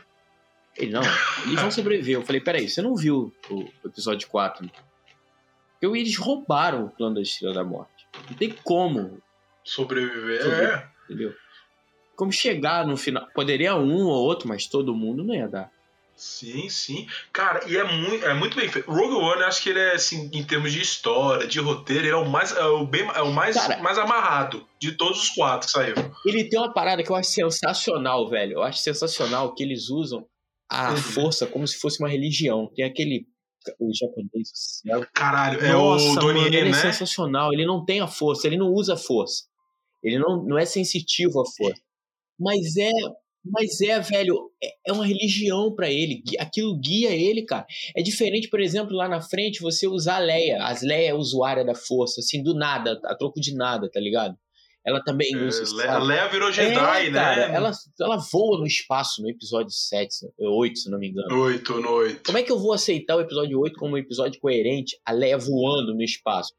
Ele, não, eles vão sobreviver. Eu falei, peraí, você não viu o episódio 4? né? Porque eles roubaram o plano da Estrela da Morte. Não tem como, Sobreviver. Sobreviver. É. entendeu? Como chegar no final. Poderia um ou outro, mas todo mundo não ia dar. Sim, sim. Cara, e é muito, é muito bem feito. Rogue One, eu acho que ele é, assim, em termos de história, de roteiro, ele é o mais, é o bem, é o mais, Cara. mais amarrado de todos os quatro que saíram. Ele tem uma parada que eu acho sensacional, velho. Eu acho sensacional que eles usam a Uhum. força como se fosse uma religião. Tem aquele. O japonês. né? Caralho, é Nossa, o Donnie mano, ele é né? sensacional. Ele não tem a força, ele não usa a força. Ele não, não é sensitivo à força. Mas é, mas é, velho, é, é uma religião pra ele. Aquilo guia ele, cara. É diferente, por exemplo, lá na frente você usar a Leia. As Leia é usuária da força, assim, do nada, a troco de nada, tá ligado? Ela também usa. É? Le- a Leia virou Jedi, É, né? cara, ela, ela voa no espaço no episódio 7, se- 8, se não me engano. Noito, noito. Como é que eu vou aceitar o episódio 8 como um episódio coerente, a Leia voando no espaço?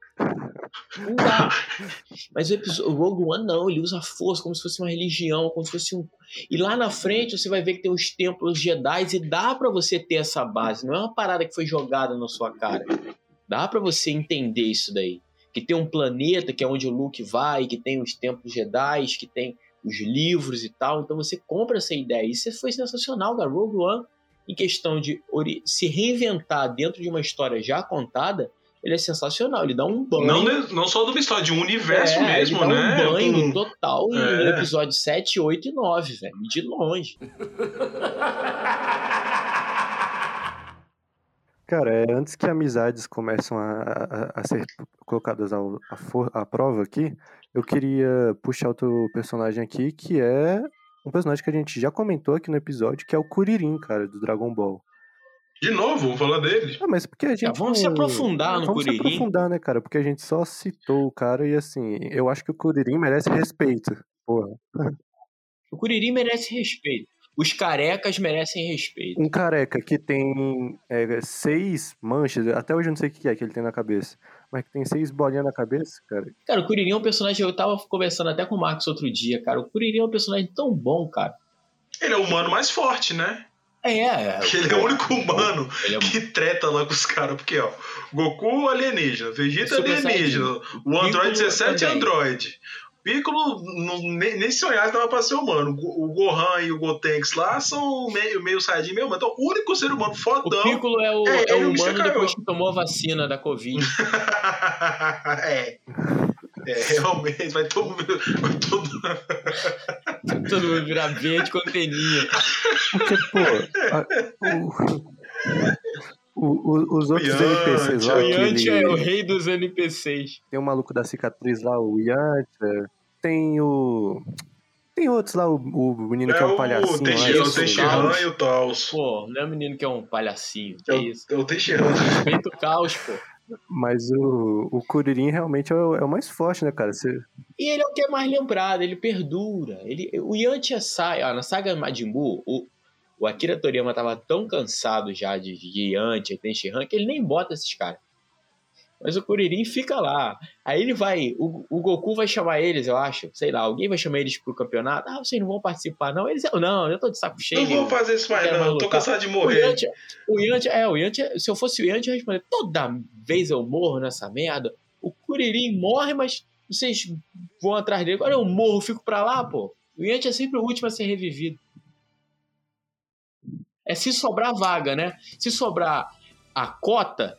Não dá. Mas o, episódio, o Rogue One não, ele usa a força como se fosse uma religião, como se fosse um. E lá na frente você vai ver que tem os templos Jedi e dá pra você ter essa base. Não é uma parada que foi jogada na sua cara. Dá pra você entender isso daí. Que tem um planeta que é onde o Luke vai, que tem os templos Jedi, que tem os livros e tal. Então você compra essa ideia. Isso foi sensacional, cara. Rogue One, em questão de se reinventar dentro de uma história já contada, ele é sensacional. Ele dá um banho. Não, não só do história, de um universo É, mesmo, ele dá né? Um banho Com- total em- É. no episódio 7, 8 e 9, velho. De longe. Cara, é, antes que amizades começam a, a- a ser colocadas ao, à, for- à prova aqui, eu queria puxar outro personagem aqui, que é um personagem que a gente já comentou aqui no episódio, que é o Kuririn, cara, do Dragon Ball. De novo, vamos falar dele. Ah, mas porque a gente. vamos se não- aprofundar no Vamos se aprofundar, né, cara? Porque a gente só citou o cara e assim, eu acho que o Kuririn merece respeito. Porra. O Kuririn merece respeito. Os carecas merecem respeito. Um careca que tem é, seis manchas, até hoje eu não sei o que é que ele tem na cabeça, mas que tem seis bolinhas na cabeça, cara. Cara, o Kuririn é um personagem. Eu tava conversando até com o Marcos outro dia, cara. O Kuririn é um personagem tão bom, cara. Ele é o humano mais forte, né? É, é. Porque ele é o único humano é que treta lá com os caras. Porque, ó, Goku alienígena, Vegeta alienígena, o Android Piccolo 17 é. Android. Piccolo não- nem, nem sonhar dava pra ser humano. O o Gohan e o Gotenks lá são meio, meio Saiyajin mesmo. Então, o único ser humano O fodão. Piccolo é o, É, é o o humano depois que tomou a vacina da Covid. é. É, realmente, vai todo mundo. Vai todo... Todo mundo virar verde com teninha. Porque, pô, a- o- o- o- os outros Yantia, NPCs lá, o O que Yanti ele- é o rei dos NPCs. tem o maluco da cicatriz lá, o Yantia, tem o. Tem outros lá, o, o menino que é É um o palhacinho lá. Teixeira, o Teixeira e o Taos. Pô, não é um menino que é um palhacinho. Que É é o, isso? é o Teixeira. Respeita o caos, pô. Mas o, o Kuririn realmente é o, é o mais forte, né, cara? Você, E ele é o que é mais lembrado, ele perdura. Ele, o Yantia sai, ó, na saga Majin Buu, o, o Akira Toriyama tava tão cansado já de, de Yantia, Tenshinhan, que ele nem bota esses caras. Mas o Kuririn fica lá. Aí ele vai, o, o Goku vai chamar eles, eu acho, sei lá, alguém vai chamar eles pro campeonato. Ah, vocês não vão participar, não. Eles, não, eu tô de saco cheio. Não vou fazer isso mais, não. Tô cansado de O morrer. Yantia, o Yantia, é, o Yantia, se eu fosse o Yantia, eu ia responder, toda vez eu morro nessa merda. O Kuririn morre, mas vocês vão atrás dele. Agora eu morro, fico pra lá, pô. O Yantia é sempre o último a ser revivido. É se sobrar vaga, né? Se sobrar a cota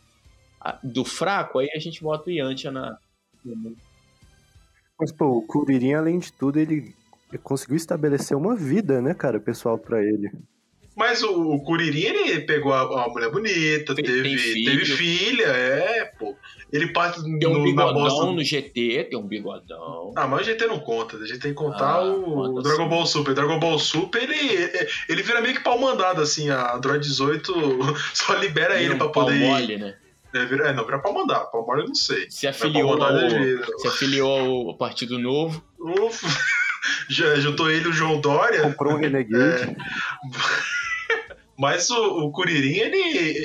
do fraco, aí a gente bota o Yantia na... Mas, pô, o Kuririn, além de tudo, ele ele conseguiu estabelecer uma vida, né, cara, pessoal, pra ele. Mas o, o Kuririn, ele pegou a, a mulher bonita, Tem- teve, tem filho. teve filha, é, pô. Ele parte Tem um no, bigodão bosta. no GT, tem um bigodão. Ah, mas a GT não conta, a gente tem que contar Ah, o conta Dragon sim. Ball Super. Dragon Ball Super, ele, ele vira meio que pau mandado, assim, a Android 18 só libera Vira ele um pra pau poder ir. mole, né? É, vira, é, não, vira pau mandado, pau mole eu não sei. Se afiliou, pau mandado ao, ele vira. se afiliou ao Partido Novo. Ufa. Já juntou ele e o João Dória. Comprou um Renegade. Mas o, o Kuririn, ele,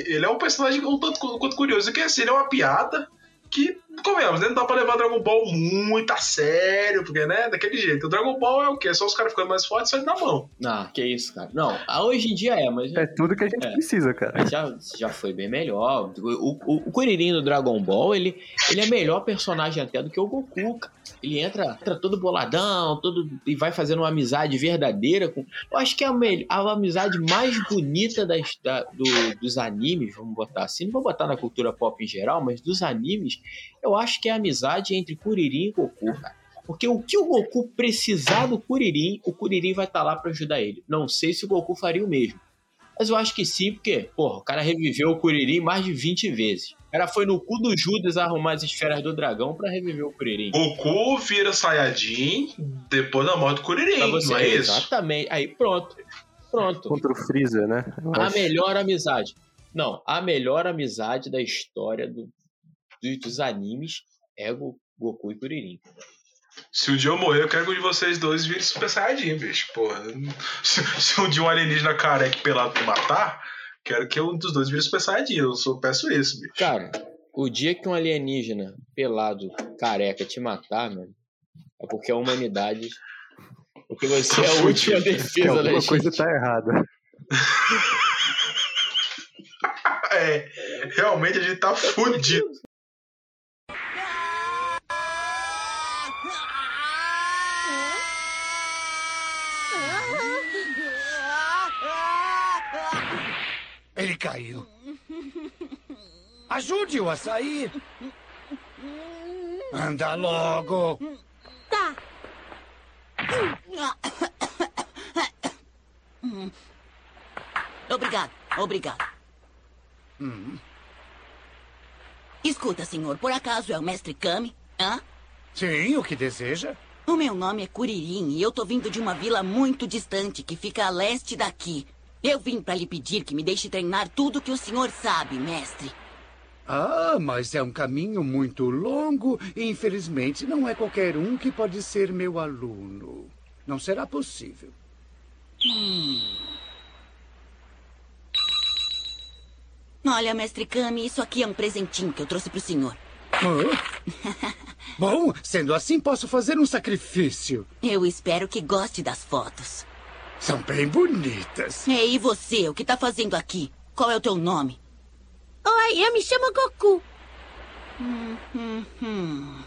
ele é um personagem um tanto quanto curioso, que assim, ele é uma piada que, convenhamos, né, não dá pra levar Dragon Ball muito a sério, porque, né, daquele jeito. O Dragon Ball é o quê? Só os caras ficando mais fortes e saindo na mão. Ah, que isso, cara. Não, ah, hoje em dia é, mas É tudo que a gente É. precisa, cara. mas já, já foi bem melhor. O, o, o Kuririn do Dragon Ball, ele, ele é melhor personagem até do que o Goku, cara. Ele entra, entra todo boladão, todo, e vai fazendo uma amizade verdadeira com. Eu acho que é a, mel- a amizade mais bonita das, da- do- dos animes, vamos botar assim. Não vou botar na cultura pop em geral, mas dos animes, eu acho que é a amizade entre Kuririn e Goku, cara. Porque o que o Goku precisar do Kuririn, o Kuririn vai estar lá pra ajudar ele. Não sei se o Goku faria o mesmo. Mas eu acho que sim, porque, porra, o cara reviveu o Kuririn mais de 20 vezes. O cara foi no cu do Judas arrumar as esferas do dragão pra reviver o Kuririn. Goku vira Saiyajin depois da morte do Kuririn, Pra você, não é isso? Exatamente. Aí, pronto. Pronto. Contra o Freeza, né? Eu A acho. melhor amizade. Não, a melhor amizade da história do, do- dos animes é Go- Goku e Kuririn. Se um dia eu morrer, eu quero que um de vocês dois vire Super Saiyajin, bicho. Porra. Se, se um dia um alienígena careca e pelado me matar, quero que um dos dois vire Super Saiyajin. Eu só peço isso, bicho. Cara, o dia que um alienígena pelado, careca, te matar, mano, é porque a humanidade. Porque você é a última Que defesa da alguma gente. coisa tá errada. É, realmente a gente tá fudido. Ele caiu. Ajude-o a sair. Anda logo. Tá. Obrigado, obrigado. Escuta, senhor, por acaso é o mestre Kami? Hã? Sim, o que deseja? O meu nome é Kuririn e eu tô vindo de uma vila muito distante que fica a leste daqui. Eu vim pra lhe pedir que me deixe treinar tudo que o senhor sabe, mestre. Ah, mas é um caminho muito longo e infelizmente não é qualquer um que pode ser meu aluno. Não será possível. Olha, mestre Kami, isso aqui é um presentinho que eu trouxe pro senhor. Ah. Bom, sendo assim, posso fazer um sacrifício. Eu espero que goste das fotos. São bem bonitas. Ei, e você, o que tá fazendo aqui? Qual é o teu nome? Oi, eu me chamo Goku. Hum, hum.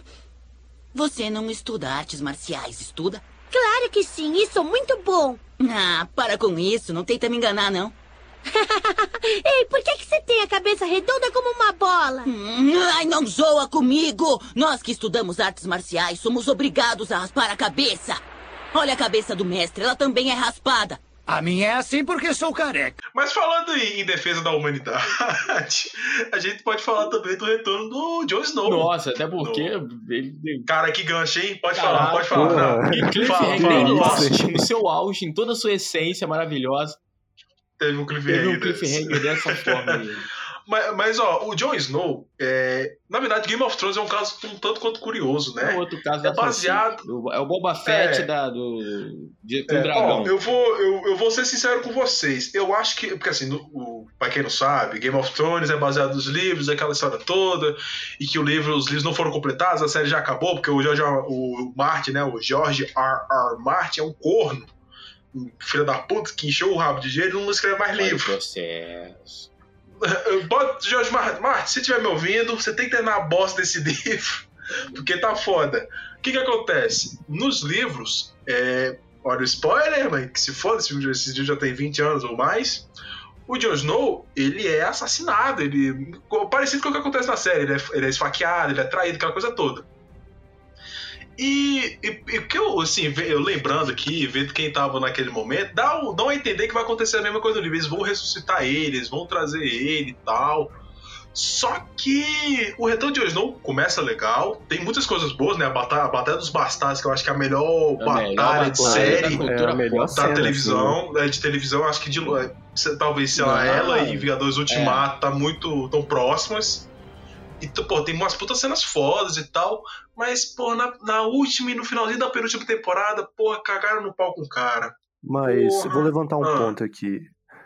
Você não estuda artes marciais, estuda? Claro que sim, e sou muito bom. Ah, para com isso, não tenta me enganar, não. Ei, por que, que você tem a cabeça redonda como uma bola? Hum, Ai, não zoa comigo! Nós que estudamos artes marciais somos obrigados a raspar a cabeça. Olha a cabeça do mestre, ela também é raspada. A minha é assim porque sou careca. Mas falando em, em defesa da humanidade, a gente pode falar também do retorno do Jon Snow. Nossa, até porque ele. Cara, que gancho, hein? Pode Caraca, falar, pode falar. porra. Que cliffhanger fala, no fala. auge, no seu auge, em toda a sua essência maravilhosa. Teve um Teve cliffhanger. um cliffhanger dessa forma aí. Mas, mas, ó, o Jon Snow, é, na verdade, Game of Thrones é um caso um tanto quanto curioso, É né? outro caso É baseado-. É o Boba Fett É. da, do, de, com É, dragão. ó, eu, vou, eu, eu vou ser sincero com vocês. Eu acho que, porque assim, no, o, pra quem não sabe, Game of Thrones é baseado nos livros, aquela história toda, e que o livro, os livros não foram completados, a série já acabou, porque o George, o Martin, né, o George R. R. Martin é um corno, um filho da puta, que encheu o rabo de dinheiro e não escreve mais livro. processo. Bota George Martin, Martin, se estiver me ouvindo, você tem que terminar a bosta desse livro, porque tá foda. O que que acontece? Nos livros, é, olha o spoiler, mas que se foda, esse vídeo já tem 20 anos ou mais. O Jon Snow, ele é assassinado, ele parecido com o que acontece na série, ele é, ele é esfaqueado, ele é traído, aquela coisa toda. E, e, e que eu, assim, eu lembrando aqui, vendo quem tava naquele momento, dá, um- dá a entender que vai acontecer a mesma coisa no livro. Eles vão ressuscitar ele, eles vão trazer ele e tal. Só que o Retorno de Snow começa legal, tem muitas coisas boas, né? A Batalha, a batalha dos Bastardos, que eu acho que é a melhor A batalha melhor de batalha série da É a melhor da cena, televisão, é, de televisão, acho que de é, se- talvez sei lá, Não, ela é. e Vingadores Ultimato tá muito tão próximas. E pô, tem umas putas cenas fodas e tal, mas pô, na, na última e no finalzinho da penúltima temporada, porra, cagaram no pau com o cara. Mas Porra. vou levantar um Ah. ponto aqui.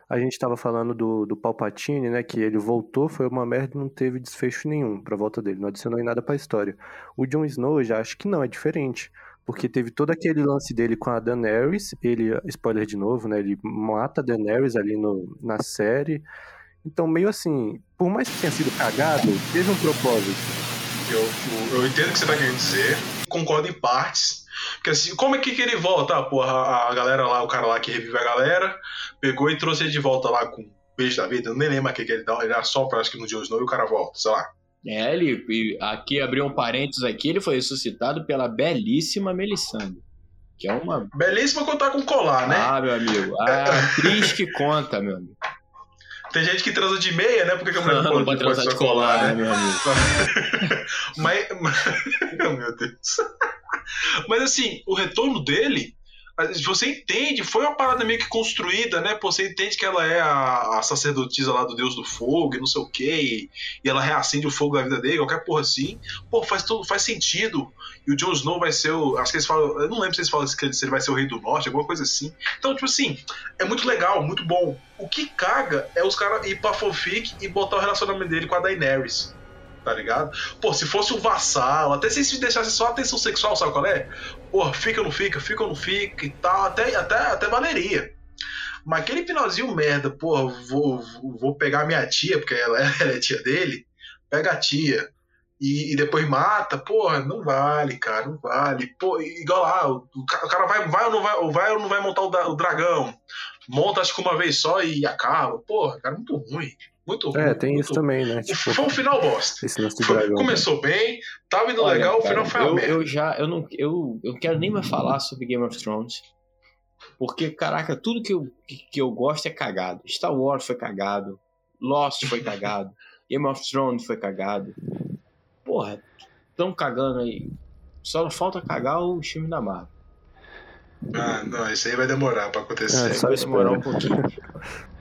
A gente tava falando do, do Palpatine, né? Que ele voltou, foi uma merda e não teve desfecho nenhum pra volta dele. Não adicionou em nada pra história. O Jon Snow eu já acho que não, é diferente. Porque teve todo aquele lance dele com a Daenerys. Ele, spoiler de novo, né? Ele mata a Daenerys ali no, na série. Então, meio assim, por mais que tenha sido cagado, teve um propósito. Eu, eu, eu entendo o que você tá querendo dizer, concordo em partes. Porque assim, como é que, que ele volta? Ah, porra, a, a galera lá, o cara lá que revive a galera, pegou e trouxe ele de volta lá com um beijo da vida. Eu nem lembro o que, que ele dá. Ele assopra, acho que no Jon Snow e o cara volta, sei lá. É, ele, aqui abriu um parênteses aqui, ele foi ressuscitado pela belíssima Melisandre. Que é uma. Belíssimo contar com colar, né? Ah, meu amigo. A atriz que conta, meu amigo. Tem gente que transa de meia, né? Porque que a mulher não Não pode, transar de colar, colar, né? meu amigo. mas, mas- meu Deus. Mas assim, o retorno dele, você entende, foi uma parada meio que construída, né? Pô, Você entende que ela é a, a sacerdotisa lá do deus do fogo e não sei o quê, e, e ela reacende o fogo da vida dele, qualquer porra assim. Pô, faz tudo, faz sentido. E o Jon Snow vai ser o. Acho que eles falam. Eu não lembro se eles falam se ele vai ser o rei do norte, alguma coisa assim. Então, tipo assim, é muito legal, muito bom. O que caga é os caras ir pra fanfic e botar o relacionamento dele com a Daenerys. Tá ligado? Pô, se fosse um vassalo, até se eles deixassem só atenção sexual, sabe qual é? Pô, fica ou não fica, fica ou não fica e tal, até, até, até valeria. Mas aquele finalzinho merda, pô, vou, vou- pegar minha tia, porque ela, ela é tia dele, pega a tia e, e depois mata, porra, não vale, cara, não vale. Pô, igual lá, o, o ca- o cara vai, vai, ou não vai, ou vai ou não vai montar o, o dragão? Monta acho que uma vez só e acaba. Porra, cara, muito ruim. Muito ruim. É, tem muito isso também, né? Tipo, Foi um final bosta. esse lance do Foi- dragão. começou bem, tava indo Olha, legal, o final foi eu, merda. eu já, eu não, eu, eu quero nem mais falar sobre Game of Thrones. Porque, caraca, tudo que eu, que, que eu gosto é cagado. Star Wars foi cagado. Lost foi cagado. Game of Thrones foi cagado. Porra, tão cagando aí. Só falta cagar o filme da Marvel. Ah, não, isso aí vai demorar pra acontecer. É, só Vai demorar um pouquinho.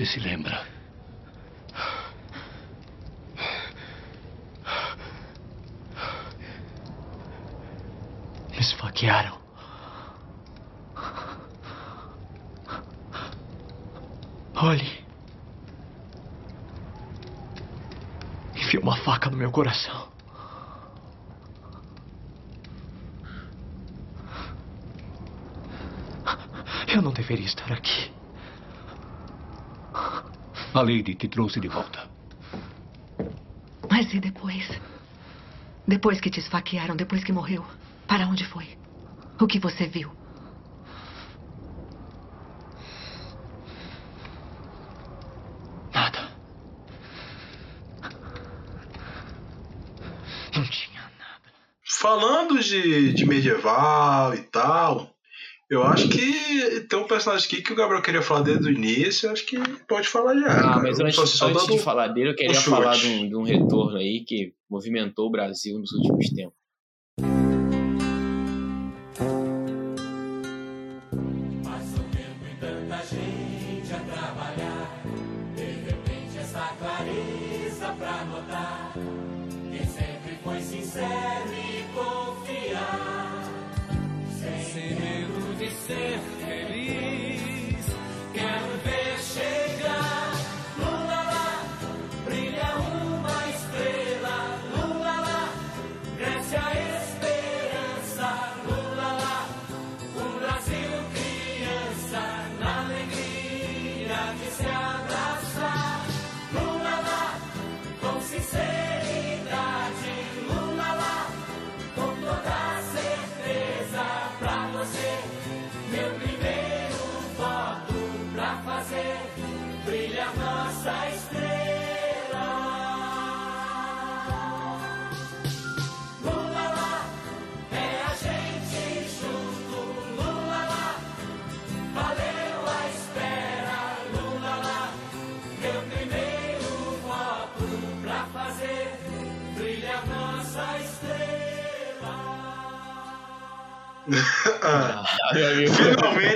você se lembra? Me esfaquearam. Olhe. Enfiou uma faca no meu coração. Eu não deveria estar aqui. A Lady te trouxe de volta. Mas e depois? Depois que te esfaquearam, depois que morreu, para onde foi? O que você viu? Nada. Não tinha nada. Falando de, de medieval e tal, eu acho que tem um personagem aqui que o Gabriel queria falar desde o início, acho que pode falar já. Ah, cara. mas antes, só- só antes de falar dele, eu queria falar de um, de um retorno aí que movimentou o Brasil nos últimos tempos. ser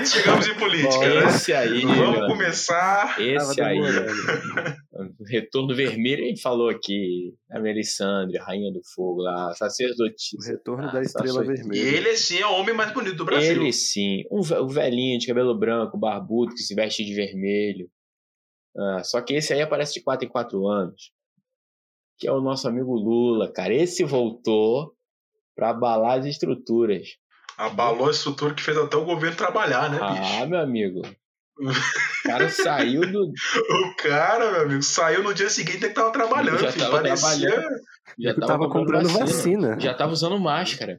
chegamos em política, né? Esse aí, Vamos meu. começar. Esse aí. O Retorno Vermelho, a gente falou aqui. A Melisandre, a Rainha do Fogo lá, O sacerdotisa. retorno Ah, da Estrela sacerdotisa. E Vermelha. ele, sim, é o homem mais bonito do Brasil. Ele sim. Um, ve- o velhinho de cabelo branco, barbudo, que se veste de vermelho. Ah, só que esse aí aparece de 4 em 4 anos. Que é o nosso amigo Lula, cara. Esse voltou pra abalar as estruturas. Abalou a estrutura que fez até o governo trabalhar, né, bicho? Ah, meu amigo. O cara saiu do. O cara, meu amigo, saiu no dia seguinte que tava trabalhando, Já filho. tava Parecia. trabalhando. Já Eu tava comprando vacina. Já tava usando máscara.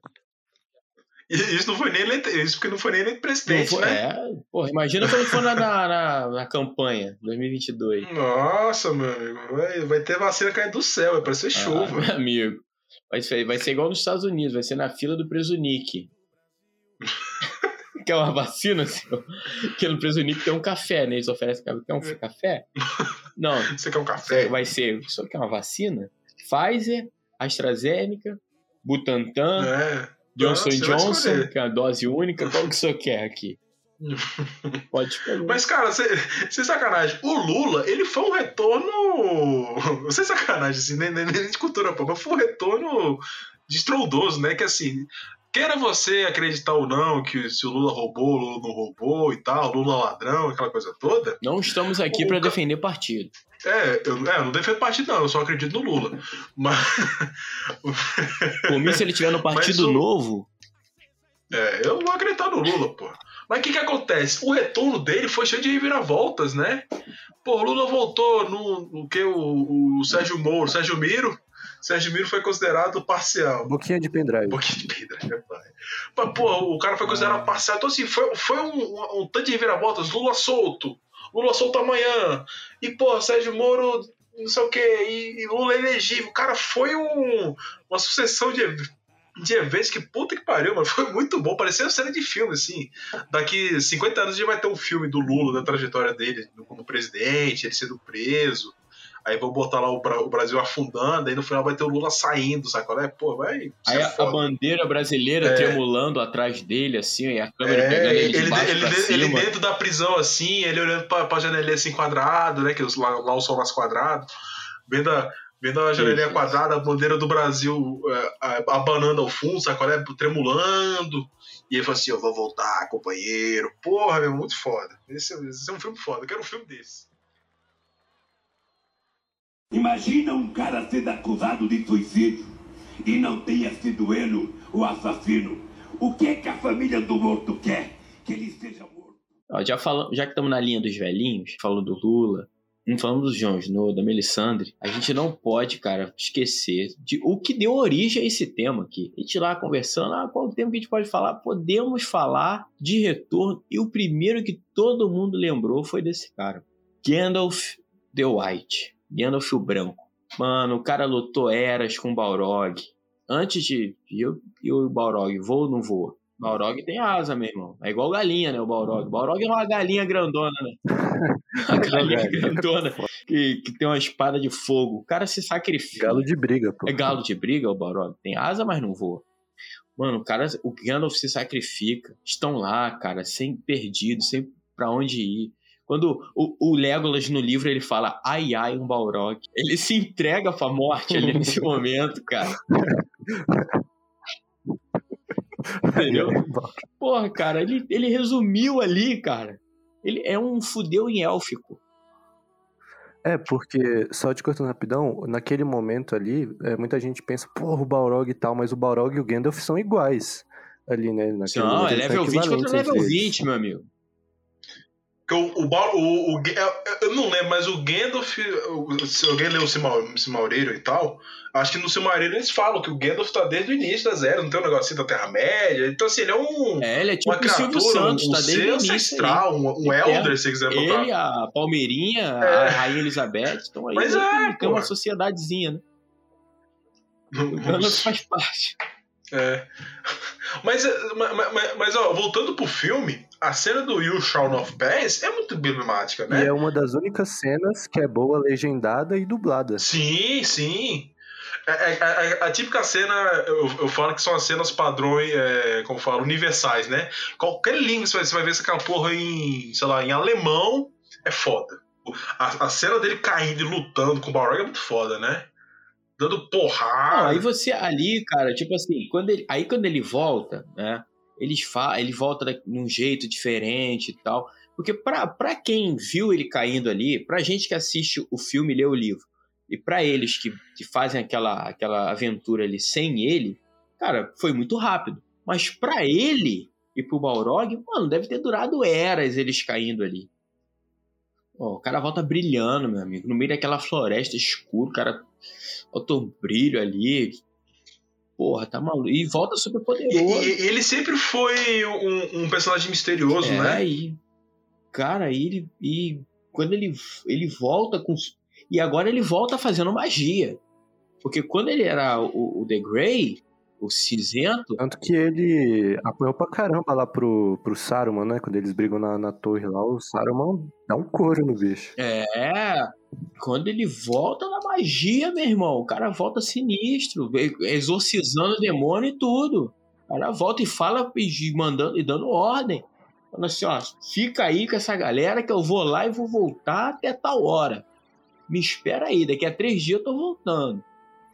Isso não foi nem eleito, isso porque não foi nem eleito Não presidente, foi- né? É, porra, imagina quando for na, na, na, na campanha 2022. Nossa, meu amigo, vai, vai ter vacina caindo do céu, vai parecer Ah, chuva. meu amigo. Vai ser, vai ser igual nos Estados Unidos, vai ser na fila do Presunic. que é uma vacina, assim, que no Presunic tem um café, né? Eles oferecem café. Quer um café? Não, Você quer um café? vai ser. Só que é uma vacina? Pfizer, AstraZeneca, Butantan, É. Johnson Johnson, que é a dose única. Qual que o senhor quer aqui? Pode escolher. Mas, cara, sem, sem sacanagem, o Lula, ele foi um retorno. Sem sacanagem, assim, nem, nem, nem de cultura pop, mas foi um retorno estrondoso, né? Que assim, queira você acreditar ou não que se o Lula roubou, o Lula não roubou e tal, Lula ladrão, aquela coisa toda. Não estamos aqui O para ca- defender partido. É eu, é, não defendo partido, não, eu só acredito no Lula. Mas. Por mim, se ele tiver no Partido o- Novo, É, eu vou acreditar no Lula, pô. Mas o que que acontece? O retorno dele foi cheio de reviravoltas, né? Pô, o Lula voltou no, no que o, o Sérgio Moro, Sérgio Miro. Sérgio Miro foi considerado parcial. Boquinha de pendrive. Pouquinho de pedra, né, pai? Mas, pô, o cara foi considerado parcial. Então, assim, foi, foi um, um, um tanto de reviravoltas. Lula solto. Lula solto amanhã. E, pô, Sérgio Moro, não sei o quê. E, e Lula elegível. Cara, foi um, uma sucessão de, de eventos que, puta que pariu, mano. Foi muito bom. Parecia uma cena de filme, assim. Daqui 50 anos a gente vai ter um filme do Lula, da trajetória dele como presidente, ele sendo preso. Aí vão botar lá o, o Brasil afundando, aí no final vai ter o Lula saindo, sabe qual é? Pô, vai. aí é a, a bandeira brasileira É. tremulando atrás dele, assim, e a câmera É, pegando ele de ele, baixo ele, ele cima. dentro da prisão, assim, ele olhando pra, pra janelinha assim quadrado, né? Que os- lá, lá o sol nasce quadrado, vendo a, vendo a janelinha quadrada, a bandeira do Brasil é, abanando ao fundo, sabe qual é? Tremulando. E ele falou assim: Eu vou voltar, companheiro. Porra, meu, muito foda. Esse, é- esse é um filme foda, eu quero um filme desse. Imagina um cara sendo acusado de suicídio e não tenha sido ele o assassino. O que é que a família do morto quer? Que ele seja morto. Já, falamos, já que estamos na linha dos velhinhos, falando do Lula, falamos do Jon Snow, da Melisandre, a gente não pode, cara, esquecer de o que deu origem a esse tema aqui. A gente lá conversando, ah, qual o tema que a gente pode falar? Podemos falar de retorno, e o primeiro que todo mundo lembrou foi desse cara, Gandalf the White, Gandalf o Branco. Mano, o cara lutou eras com o Balrog. Antes de eu e o Balrog, voa ou não voa? Balrog tem asa, meu irmão. É igual galinha, né? O Balrog. Balrog é uma galinha grandona, né? Uma galinha grandona que, que tem uma espada de fogo. O cara se sacrifica. Galo de briga, pô. É galo de briga, o Balrog. Tem asa, mas não voa. Mano, o cara, o Gandalf se sacrifica. Estão lá, cara, sem perdido, sem pra onde ir. Quando o, o Legolas no livro ele fala ai ai um Balrog, ele se entrega pra morte ali nesse momento, cara. Entendeu? Porra, cara, ele, ele resumiu ali, cara. Ele é um fudeu em élfico. É, porque, só te cortando rapidão, naquele momento ali, é, muita gente pensa, porra, o Balrog e tal, mas o Balrog e o Gandalf são iguais ali, né? naquele Não, é level 20 contra level entre eles. 20, meu amigo. Que o, o, o, o, eu não lembro, mas o Gandalf, se alguém leu o Silmarillion e tal, acho que no Silmarillion eles falam que o Gandalf tá desde o início da Zero, não tem um negocinho da Terra-média, então assim, ele é um... É, ele é tipo uma criatura, Santos, um tá desde ser o início. ancestral, um, um É. elder, se quiser botar. Ele, a Palmeirinha, É. a Rainha Elizabeth, estão aí. Mas é, tem, uma sociedadezinha, né? O Gandalf faz parte. É. Mas, mas, mas, mas, ó, voltando pro filme, a cena do You Shall Not Pass é muito emblemática, né? E é uma das únicas cenas que é boa legendada e dublada. Sim, sim. É, é, é, a típica cena, eu, eu falo que são as cenas padrões, é, como falo, universais, né? Qualquer língua você vai, você vai ver essa porra em, sei lá, em alemão, é foda. A, a cena dele caindo e lutando com o Balrog é muito foda, né? Dando porrada. Não, aí você ali, cara, tipo assim, quando ele, aí quando ele volta, né? Ele, fa, ele volta de um jeito diferente e tal. Porque pra, pra quem viu ele caindo ali, pra gente que assiste o filme e lê o livro, e para eles que, que fazem aquela, aquela aventura ali sem ele, cara, foi muito rápido. Mas para ele e pro Balrog, mano, deve ter durado eras eles caindo ali. Ó, o cara volta brilhando, meu amigo, no meio daquela floresta escura, o cara botou um brilho ali. Porra, tá maluco. E volta super poderoso. E, e, ele sempre foi um, um personagem misterioso, é, né? E, cara, ele, e quando ele, ele volta com e agora ele volta fazendo magia. Porque quando ele era o, o The Grey, o cinzento. Tanto que ele apanhou pra caramba lá pro, pro Saruman, né? Quando eles brigam na, na torre lá, o Saruman dá um couro no bicho. É. Quando ele volta na magia, meu irmão, o cara volta sinistro, exorcizando o demônio e tudo. O cara volta e fala mandando e dando ordem. Falando assim, ó, fica aí com essa galera que eu vou lá e vou voltar até tal hora me espera aí, daqui a três dias eu tô voltando.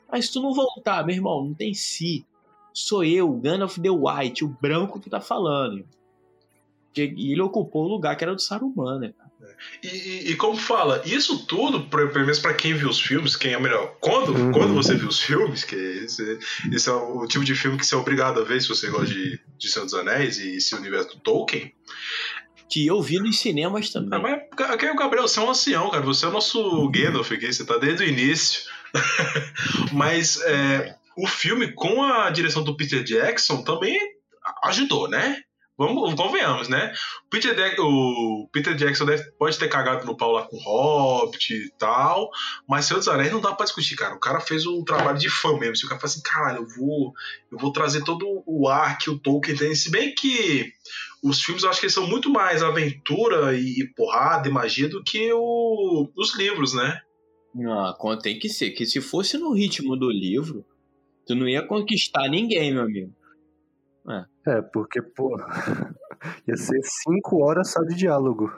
Mas se tu não voltar, meu irmão, não tem si. Sou eu, of the White, o branco que tá falando. E ele ocupou o lugar que era do Saruman, né, cara? E, e, e, como fala, isso tudo, pelo menos para quem viu os filmes, quem é melhor, quando, uhum. quando você viu os filmes, que esse, esse, é o tipo de filme que você é obrigado a ver se você gosta de, de Senhor dos Anéis e esse universo do Tolkien, que eu vi nos cinemas também. Ah, mas, Gabriel, você é um ancião, cara. Você é o nosso Gandalf aqui, você tá desde o início. mas é, o filme, com a direção do Peter Jackson, também ajudou, né? Vamos, convenhamos, né? O Peter, De o Peter Jackson deve, pode ter cagado no pau lá com o Hobbit e tal, mas Senhor dos Anéis não dá pra discutir, cara. O cara fez um trabalho de fã mesmo. Se o cara fala assim, caralho, eu vou, eu vou trazer todo o ar que o Tolkien tem. Se bem que os filmes eu acho que são muito mais aventura e, porrada e magia do que o, os livros, né? Não, tem que ser. Que se fosse no ritmo do livro, tu não ia conquistar ninguém, meu amigo. É, é porque, pô, ia ser cinco horas só de diálogo.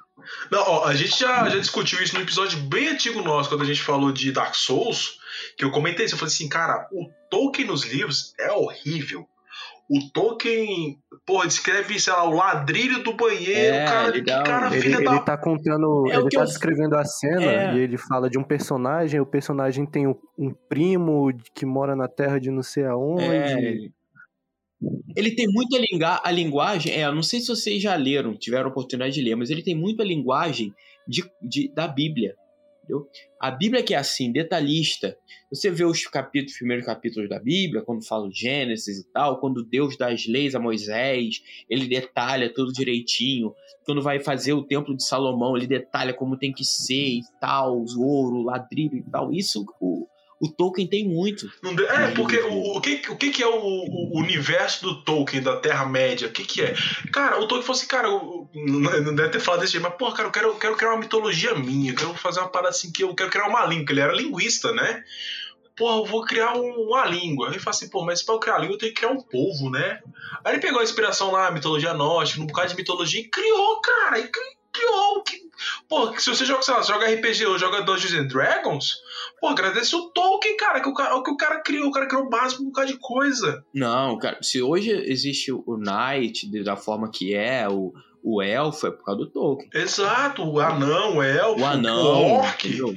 Não, ó, a gente já, já discutiu isso num episódio bem antigo nosso, quando a gente falou de Dark Souls, que eu comentei isso, eu falei assim, cara, o Tolkien nos livros é horrível o Tolkien, porra, descreve, sei lá, o ladrilho do banheiro, é, cara, legal. que cara ele, filha ele da... tá contando, é ele tá eu... descrevendo a cena é. e ele fala de um personagem, o personagem tem um, um, primo que mora na terra de não sei aonde. É. Ele tem muito a, a linguagem, é, não sei se vocês já leram, tiveram oportunidade de ler, mas ele tem muito a linguagem de, de da Bíblia. Entendeu? A Bíblia que é assim, detalhista. Você vê os capítulos, primeiros capítulos da Bíblia, quando fala o Gênesis e tal, quando Deus dá as leis a Moisés, ele detalha tudo direitinho. Quando vai fazer o templo de Salomão, ele detalha como tem que ser e tal, o ouro, o ladrilho e tal. Isso o, o Tolkien tem muito. É, porque o, o, que, o que, é o, o, universo do Tolkien, da Terra-média? O que, que é? Cara, o Tolkien falou assim, cara, não deve ter falado desse jeito, mas, pô, cara, eu quero, eu quero criar uma mitologia minha, eu quero fazer uma parada assim que eu quero criar uma língua, ele era linguista, né? Pô, eu vou criar uma língua. Aí ele fala assim, pô, mas pra eu criar a língua eu tenho que criar um povo, né? Aí ele pegou a inspiração lá, mitologia nórdica, um bocado de mitologia e criou, cara, e criou. Que... Pô, se você joga, sei lá, joga RPG ou joga Dungeons and Dragons, Pô, agradece o Tolkien, cara, que o cara, que o cara criou. O cara criou o básico um bocado de coisa. Não, cara, se hoje existe o Knight da forma que é, o, o elfo é por causa do Tolkien. Exato, o anão, o elfo, o, anão, o orc. Entendeu?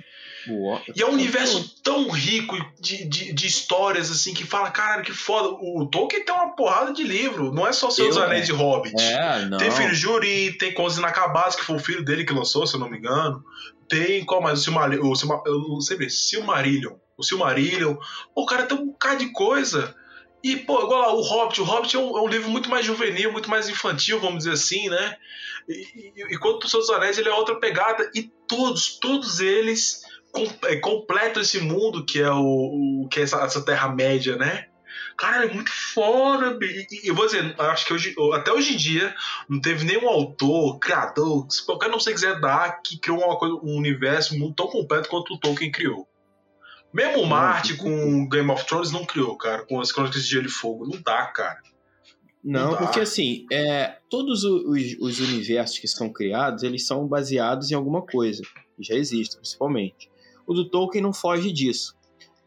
E é um universo tão rico de, de, de, histórias, assim, que fala, cara, que foda. O Tolkien tem uma porrada de livro, não é só Seus Anéis de Hobbit. É, não. Tem Filho de Urim, tem Contos Inacabados, que foi o filho dele que lançou, se eu não me engano. Tem qual mais? O Silmarillion, o eu ver, Silmarillion. O Silmarillion. o cara tem um bocado de coisa. E, pô, igual lá, o Hobbit. O Hobbit é um, é um, livro muito mais juvenil, muito mais infantil, vamos dizer assim, né? E, e, enquanto o Senhor dos Anéis ele é outra pegada. E todos, todos eles é, completam esse mundo que é o, o que é essa, essa Terra-média, né? Cara, é muito foda, e, eu vou dizer, acho que hoje, até hoje em dia não teve nenhum autor, criador, se qualquer não você quiser dar, que criou uma coisa, um universo um mundo tão completo quanto o Tolkien criou. Mesmo o Marte com Game of Thrones não criou, cara, com as Crônicas de Gelo e Fogo. Não dá, cara. Não, Não porque assim, é, todos os, os universos que são criados, eles são baseados em alguma coisa, que já existe, principalmente. O do Tolkien não foge disso.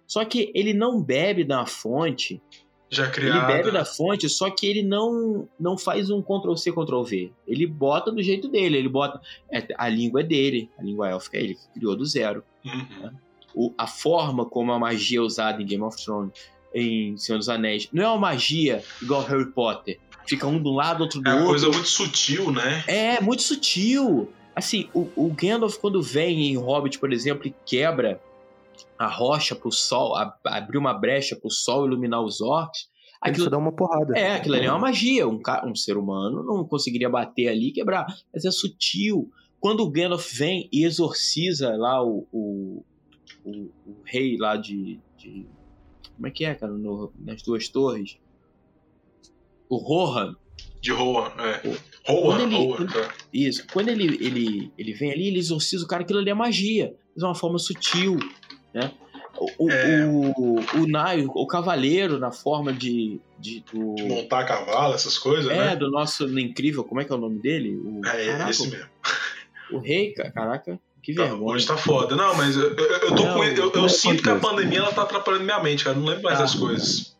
Só que ele não bebe da fonte, Já ele criado. bebe da fonte, só que ele não, não faz um Ctrl-C, Ctrl-V. Ele bota do jeito dele, ele bota... é, a língua é dele, a língua élfica é ele que criou do zero. Uhum. O- a forma como a magia é usada em Game of Thrones, em Senhor dos Anéis, não é uma magia igual Harry Potter. Fica um do lado, outro do É uma outro. coisa muito sutil, né? É, muito sutil. Assim, o, o Gandalf, quando vem em Hobbit, por exemplo, e quebra a rocha pro sol, a- abrir uma brecha pro sol iluminar os orcs, Ele aquilo, só dá uma porrada. é, aquilo ali é uma magia. Um, ca- um ser humano não conseguiria bater ali e quebrar. Mas é sutil. Quando o Gandalf vem e exorciza lá o, o, o, o rei lá de, de- Como é que é, cara? No- nas duas torres. O Rohan. De Rohan, é. Quando Rohan, ele- quando- tá. Isso. Quando ele, ele, ele vem ali, ele exorciza o cara, aquilo ali é magia. De uma forma sutil, né? O, É. o, o Naio, o cavaleiro na forma de, de do, De montar cavalo, essas coisas, é, né? do nosso incrível, como é que é o nome dele? O, É, caraca, esse mesmo. o rei, ca- caraca, que Tá, vergonha. hoje tá foda. Não, mas eu, eu, eu tô Não, com. Eu, eu é sinto que a pandemia ela tá atrapalhando minha mente, cara. Eu não lembro mais Tá. das coisas.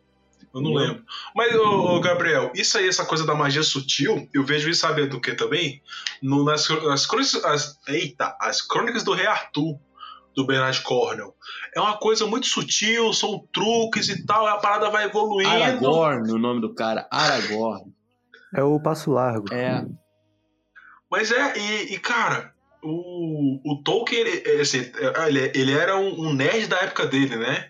Eu não lembro. Mas, ô, ô, Gabriel, isso aí, essa coisa da magia sutil, eu vejo isso, sabe do que também? No, nas, nas crônicas. As, eita, as crônicas do Rei Arthur, do Bernard Cornell. É uma coisa muito sutil, são truques e tal, a parada vai evoluindo. Aragorn, o nome do cara, Aragorn. É o passo largo. É, Mas é, e, e, cara, o, o Tolkien, ele, assim, ele, ele era um, um nerd da época dele, né?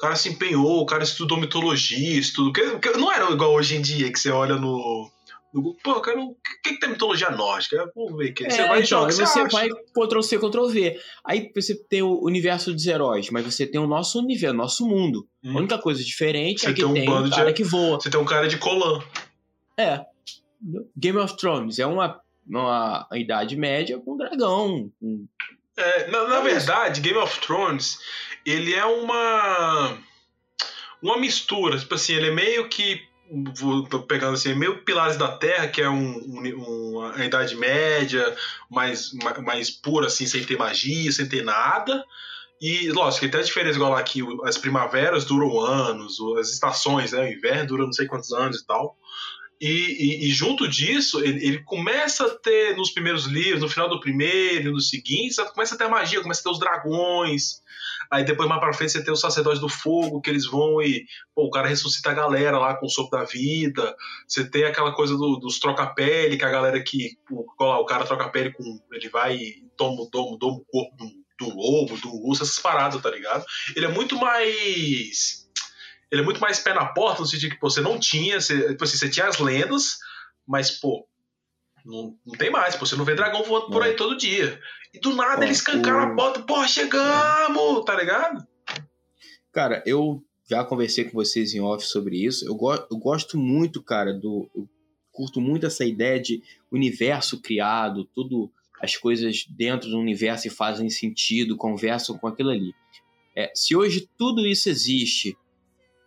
O cara se empenhou, o cara estudou mitologia, estudou. que- que Não era igual hoje em dia que você olha no. no Pô, cara, o que, que tem mitologia nórdica? Vamos ver. Você É, vai e então, joga, aí você você vai Ctrl C, Ctrl V. Aí você tem o universo dos heróis, mas você tem o nosso universo, nosso mundo. Hum. A única coisa diferente Você é que tem um tem um de- cara que voa. Você tem um cara de colã. É. Game of Thrones é uma, uma Idade Média com dragão. com- É, na, na verdade, Game of Thrones, ele é uma uma mistura, tipo assim, ele é meio que vou pegando assim, meio Pilares da Terra, que é um, um- uma Idade Média, mais, ma- mais pura assim, sem ter magia, sem ter nada. E, lógico, tem até a diferença igual o- as primaveras duram anos, as estações, né? O inverno dura não sei quantos anos e tal. E, e- e junto disso, ele, ele começa a ter, nos primeiros livros, no final do primeiro e nos seguintes, começa a ter a magia, começa a ter os dragões. Aí depois, mais pra frente, você tem os sacerdotes do fogo, que eles vão e pô, o cara ressuscita a galera lá com o sopro da vida. Você tem aquela coisa do- dos troca-pele, que a galera que. O, o cara troca pele com. Ele vai e toma, toma, toma o corpo do, do lobo, do urso, essas paradas, tá ligado? Ele é muito mais. Ele é muito mais pé na porta, no sentido que pô, você não tinha. Você, tipo assim, você tinha as lendas, mas, pô, não, não tem mais, pô, você não vê dragão voando por aí todo dia. E do nada É, eles escancaram a porta, pô, chegamos, tá ligado? Cara, eu já conversei com vocês em off sobre isso. Eu, go- eu gosto muito, cara, do. Eu curto muito essa ideia de universo criado, tudo. As coisas dentro do universo e fazem sentido, conversam com aquilo ali. É, se hoje tudo isso existe,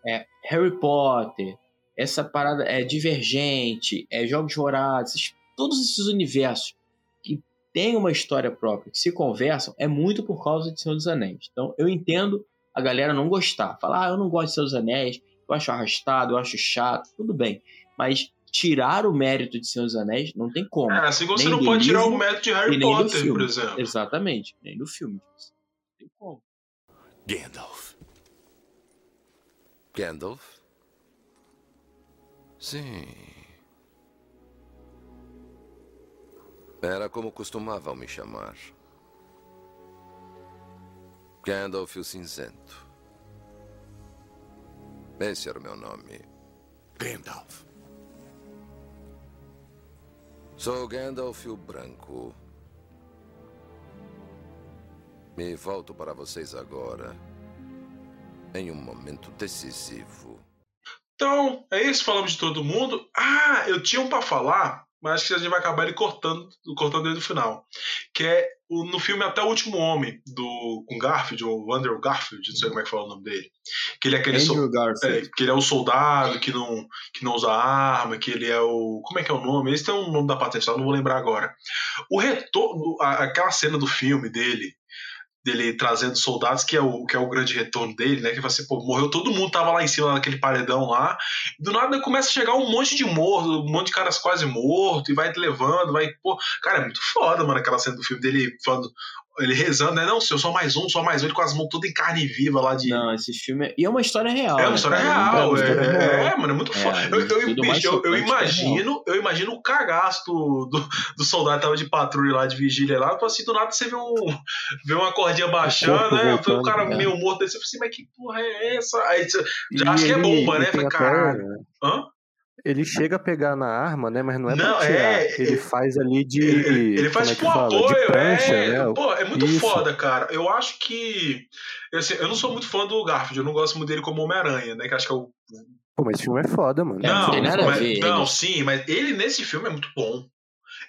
é Harry Potter, essa parada é Divergente, é Jogos Vorazes, todos esses universos que têm uma história própria, que se conversam, é muito por causa de Senhor dos Anéis. Então eu entendo a galera não gostar. Falar, ah, eu não gosto de Senhor dos Anéis, eu acho arrastado, eu acho chato, tudo bem. Mas tirar o mérito de Senhor dos Anéis não tem como. É, assim como você Nem não pode tirar o livro mérito de Harry Potter, filme. por exemplo. Exatamente, nem do filme. Não tem como. Gandalf. Gandalf? Sim. Era como costumavam me chamar. Gandalf o Cinzento. Esse era o meu nome. Gandalf. Sou Gandalf o Branco. E volto para vocês agora. Em um momento decisivo. Então, é isso, falamos de todo mundo. Ah, eu tinha um pra falar mas acho que a gente vai acabar ele cortando, cortando ele no final. Que é o, no filme Até o Último Homem, do, com Garfield, ou Andrew Garfield, não sei como é que fala o nome dele. Que ele é aquele Garfield. é, que ele é o soldado que não, que não usa arma, que ele é o. Como é que é o nome? Esse tem um nome da patente, não vou lembrar agora. O retorno, a- aquela cena do filme dele, dele trazendo soldados, que é o, que é o grande retorno dele, né? Que vai ser, pô, morreu todo mundo, tava lá em cima naquele paredão lá. Do nada começa a chegar um monte de morto, um monte de caras quase mortos, e vai levando, vai. Pô, cara, é muito foda, mano, aquela cena do filme dele falando. Ele rezando, né? Não, eu sou mais um, sou mais um, ele com as mãos todas em carne viva lá de. Não, esse filme é... E é uma história real. É uma né, história real, uma história é, real. é, mano, é muito É, foda. eu, eu, bicho, eu, eu é imagino, eu imagino o cagaço do, do, do soldado que tava de patrulha lá, de vigília lá, tipo assim, do nada você vê um vê uma cordinha baixando, né? Foi o voltando, cara né? meio morto desse, eu falei assim, mas que porra é essa? Aí você E já acha que é bomba, né? Falei, caralho. Hã? Ele chega a pegar na arma, né? Mas não é Não, pra tirar. é, ele faz ali de. Ele, ele- faz é tipo apoio, de prancha, é, né? pô, é muito Isso. foda, cara. Eu acho que. Eu, assim, eu não sou muito fã do Garfield, eu não gosto muito dele como Homem-Aranha, né? Que acho que é o Pô, mas esse filme é foda, mano. Não, não tem nada a mas- ver, não, sim, mas ele nesse filme é muito bom.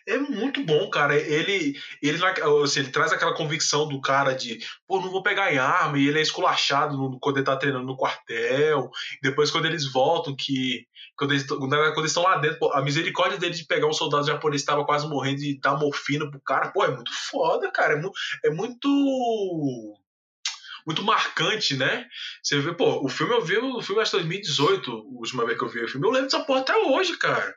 É muito bom, cara. Ele, ele, assim, ele traz aquela convicção do cara de, pô, não vou pegar em arma, e ele é esculachado no- quando ele tá treinando no quartel. Depois, quando eles voltam, que. Quando eles, quando eles estão lá dentro, pô, a misericórdia dele de pegar um soldado japonês que tava quase morrendo e dar morfina pro cara, pô, é muito foda, cara. É, é muito. Muito marcante, né? Você vê, pô, o filme eu vi, o filme acho que 2018, a última vez que eu vi o filme, eu lembro dessa porra até hoje, cara.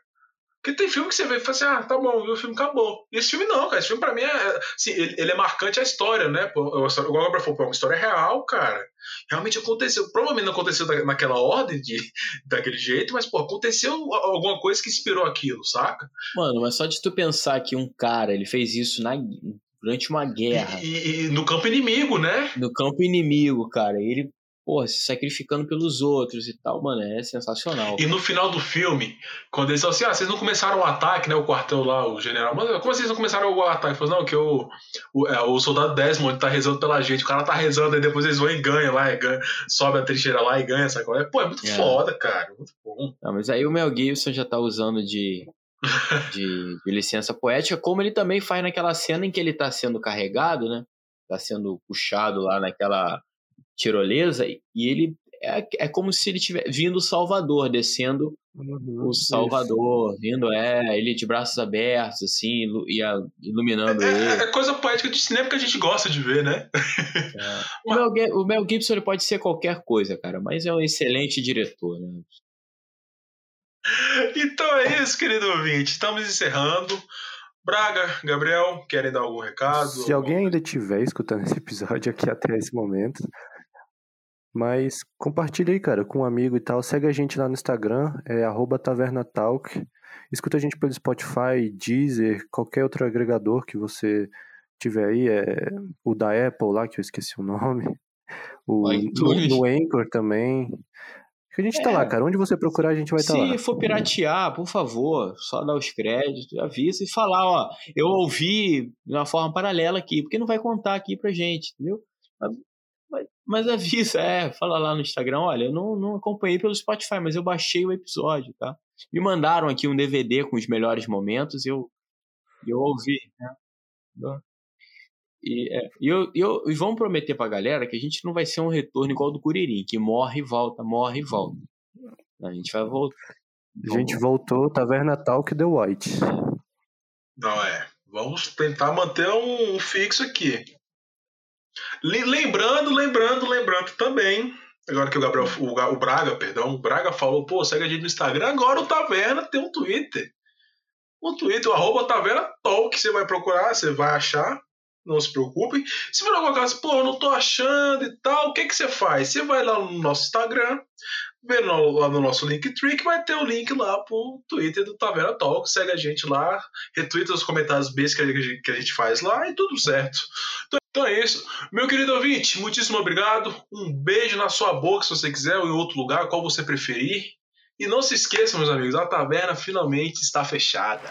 Porque tem filme que você vê e fala assim, ah, tá bom, o filme acabou. E esse filme não, cara. Esse filme pra mim é. Assim, ele, ele é marcante a história, né? Pô, é história- igual o Gabriel falou, pô, é uma história real, cara. Realmente aconteceu. Provavelmente não aconteceu naquela ordem, de, daquele jeito, mas, pô, aconteceu alguma coisa que inspirou aquilo, saca? Mano, mas só de tu pensar que um cara, ele fez isso na... durante uma guerra, E, e no campo inimigo, né? no campo inimigo, cara, ele, porra, se sacrificando pelos outros e tal, mano, é sensacional. E no final do filme, quando eles falam assim, ah, vocês não começaram o ataque, né? O quartel lá, o general, mas como vocês não começaram o ataque? Ele falou, não, que o, o, é, o soldado Desmond tá rezando pela gente, o cara tá rezando, aí depois eles vão e ganham lá, e ganha, sobe a trincheira lá e ganha, sabe? é? Pô, é muito É. foda, cara, muito bom. Não, mas aí o Mel Gibson já tá usando de, de, de licença poética, como ele também faz naquela cena em que ele tá sendo carregado, né? Tá sendo puxado lá naquela tirolesa, e ele é, é como se ele tivesse vindo o Salvador, descendo Uhum, o Salvador, vindo, é, ele de braços abertos, assim, ilu- e a- iluminando É, ele. é coisa poética de cinema que a gente gosta de ver, né? O Mel, o Mel Gibson ele pode ser qualquer coisa, cara, mas é um excelente diretor, né? Então é isso, querido ouvinte, estamos encerrando. Braga, Gabriel, querem dar algum recado? Se alguém ainda estiver escutando esse episódio aqui até esse momento, mas compartilha aí, cara, com um amigo e tal. Segue a gente lá no Instagram, é arroba tavernatalk. Escuta a gente pelo Spotify, Deezer, qualquer outro agregador que você tiver aí. É o da Apple lá, que eu esqueci o nome. O, no, no Anchor também. A gente tá É. lá, cara. Onde você procurar, a gente vai estar Se lá. for piratear, por favor, só dá os créditos, avisa e falar, ó, eu ouvi de uma forma paralela aqui, porque não vai contar aqui pra gente, entendeu? Mas, avisa, é, fala lá no Instagram, olha, eu não, não acompanhei pelo Spotify, mas eu baixei o episódio, tá? Me mandaram aqui um DVD com os melhores momentos, eu, eu ouvi, né? E, é, e, eu, e eu, e vamos prometer pra galera que a gente não vai ser um retorno igual do Curirim, que morre e volta, morre e volta. A gente vai voltar. A gente voltou, Taverna Talk The White. Não é. Vamos tentar manter um, um fixo aqui. Le- Lembrando, lembrando, lembrando também. Agora que o Gabriel, o, Ga- o Braga, perdão, o Braga falou, pô, segue a gente no Instagram. Agora o Taverna tem um Twitter. O Twitter, o arroba Taverna Talk, você vai procurar, você vai achar. Não se preocupe. Se for alguma coisa, pô, não tô achando e tal, o que que você faz? Você vai lá no nosso Instagram, vê no- lá no nosso Linktree que vai ter o link lá pro Twitter do Taverna Talk. Segue a gente lá, retweeta os comentários bestas que que a gente faz lá e tudo certo. Então, então é isso. Meu querido ouvinte, muitíssimo obrigado. Um beijo na sua boca se você quiser, ou em outro lugar, qual você preferir. E não se esqueçam, meus amigos, a taverna finalmente está fechada.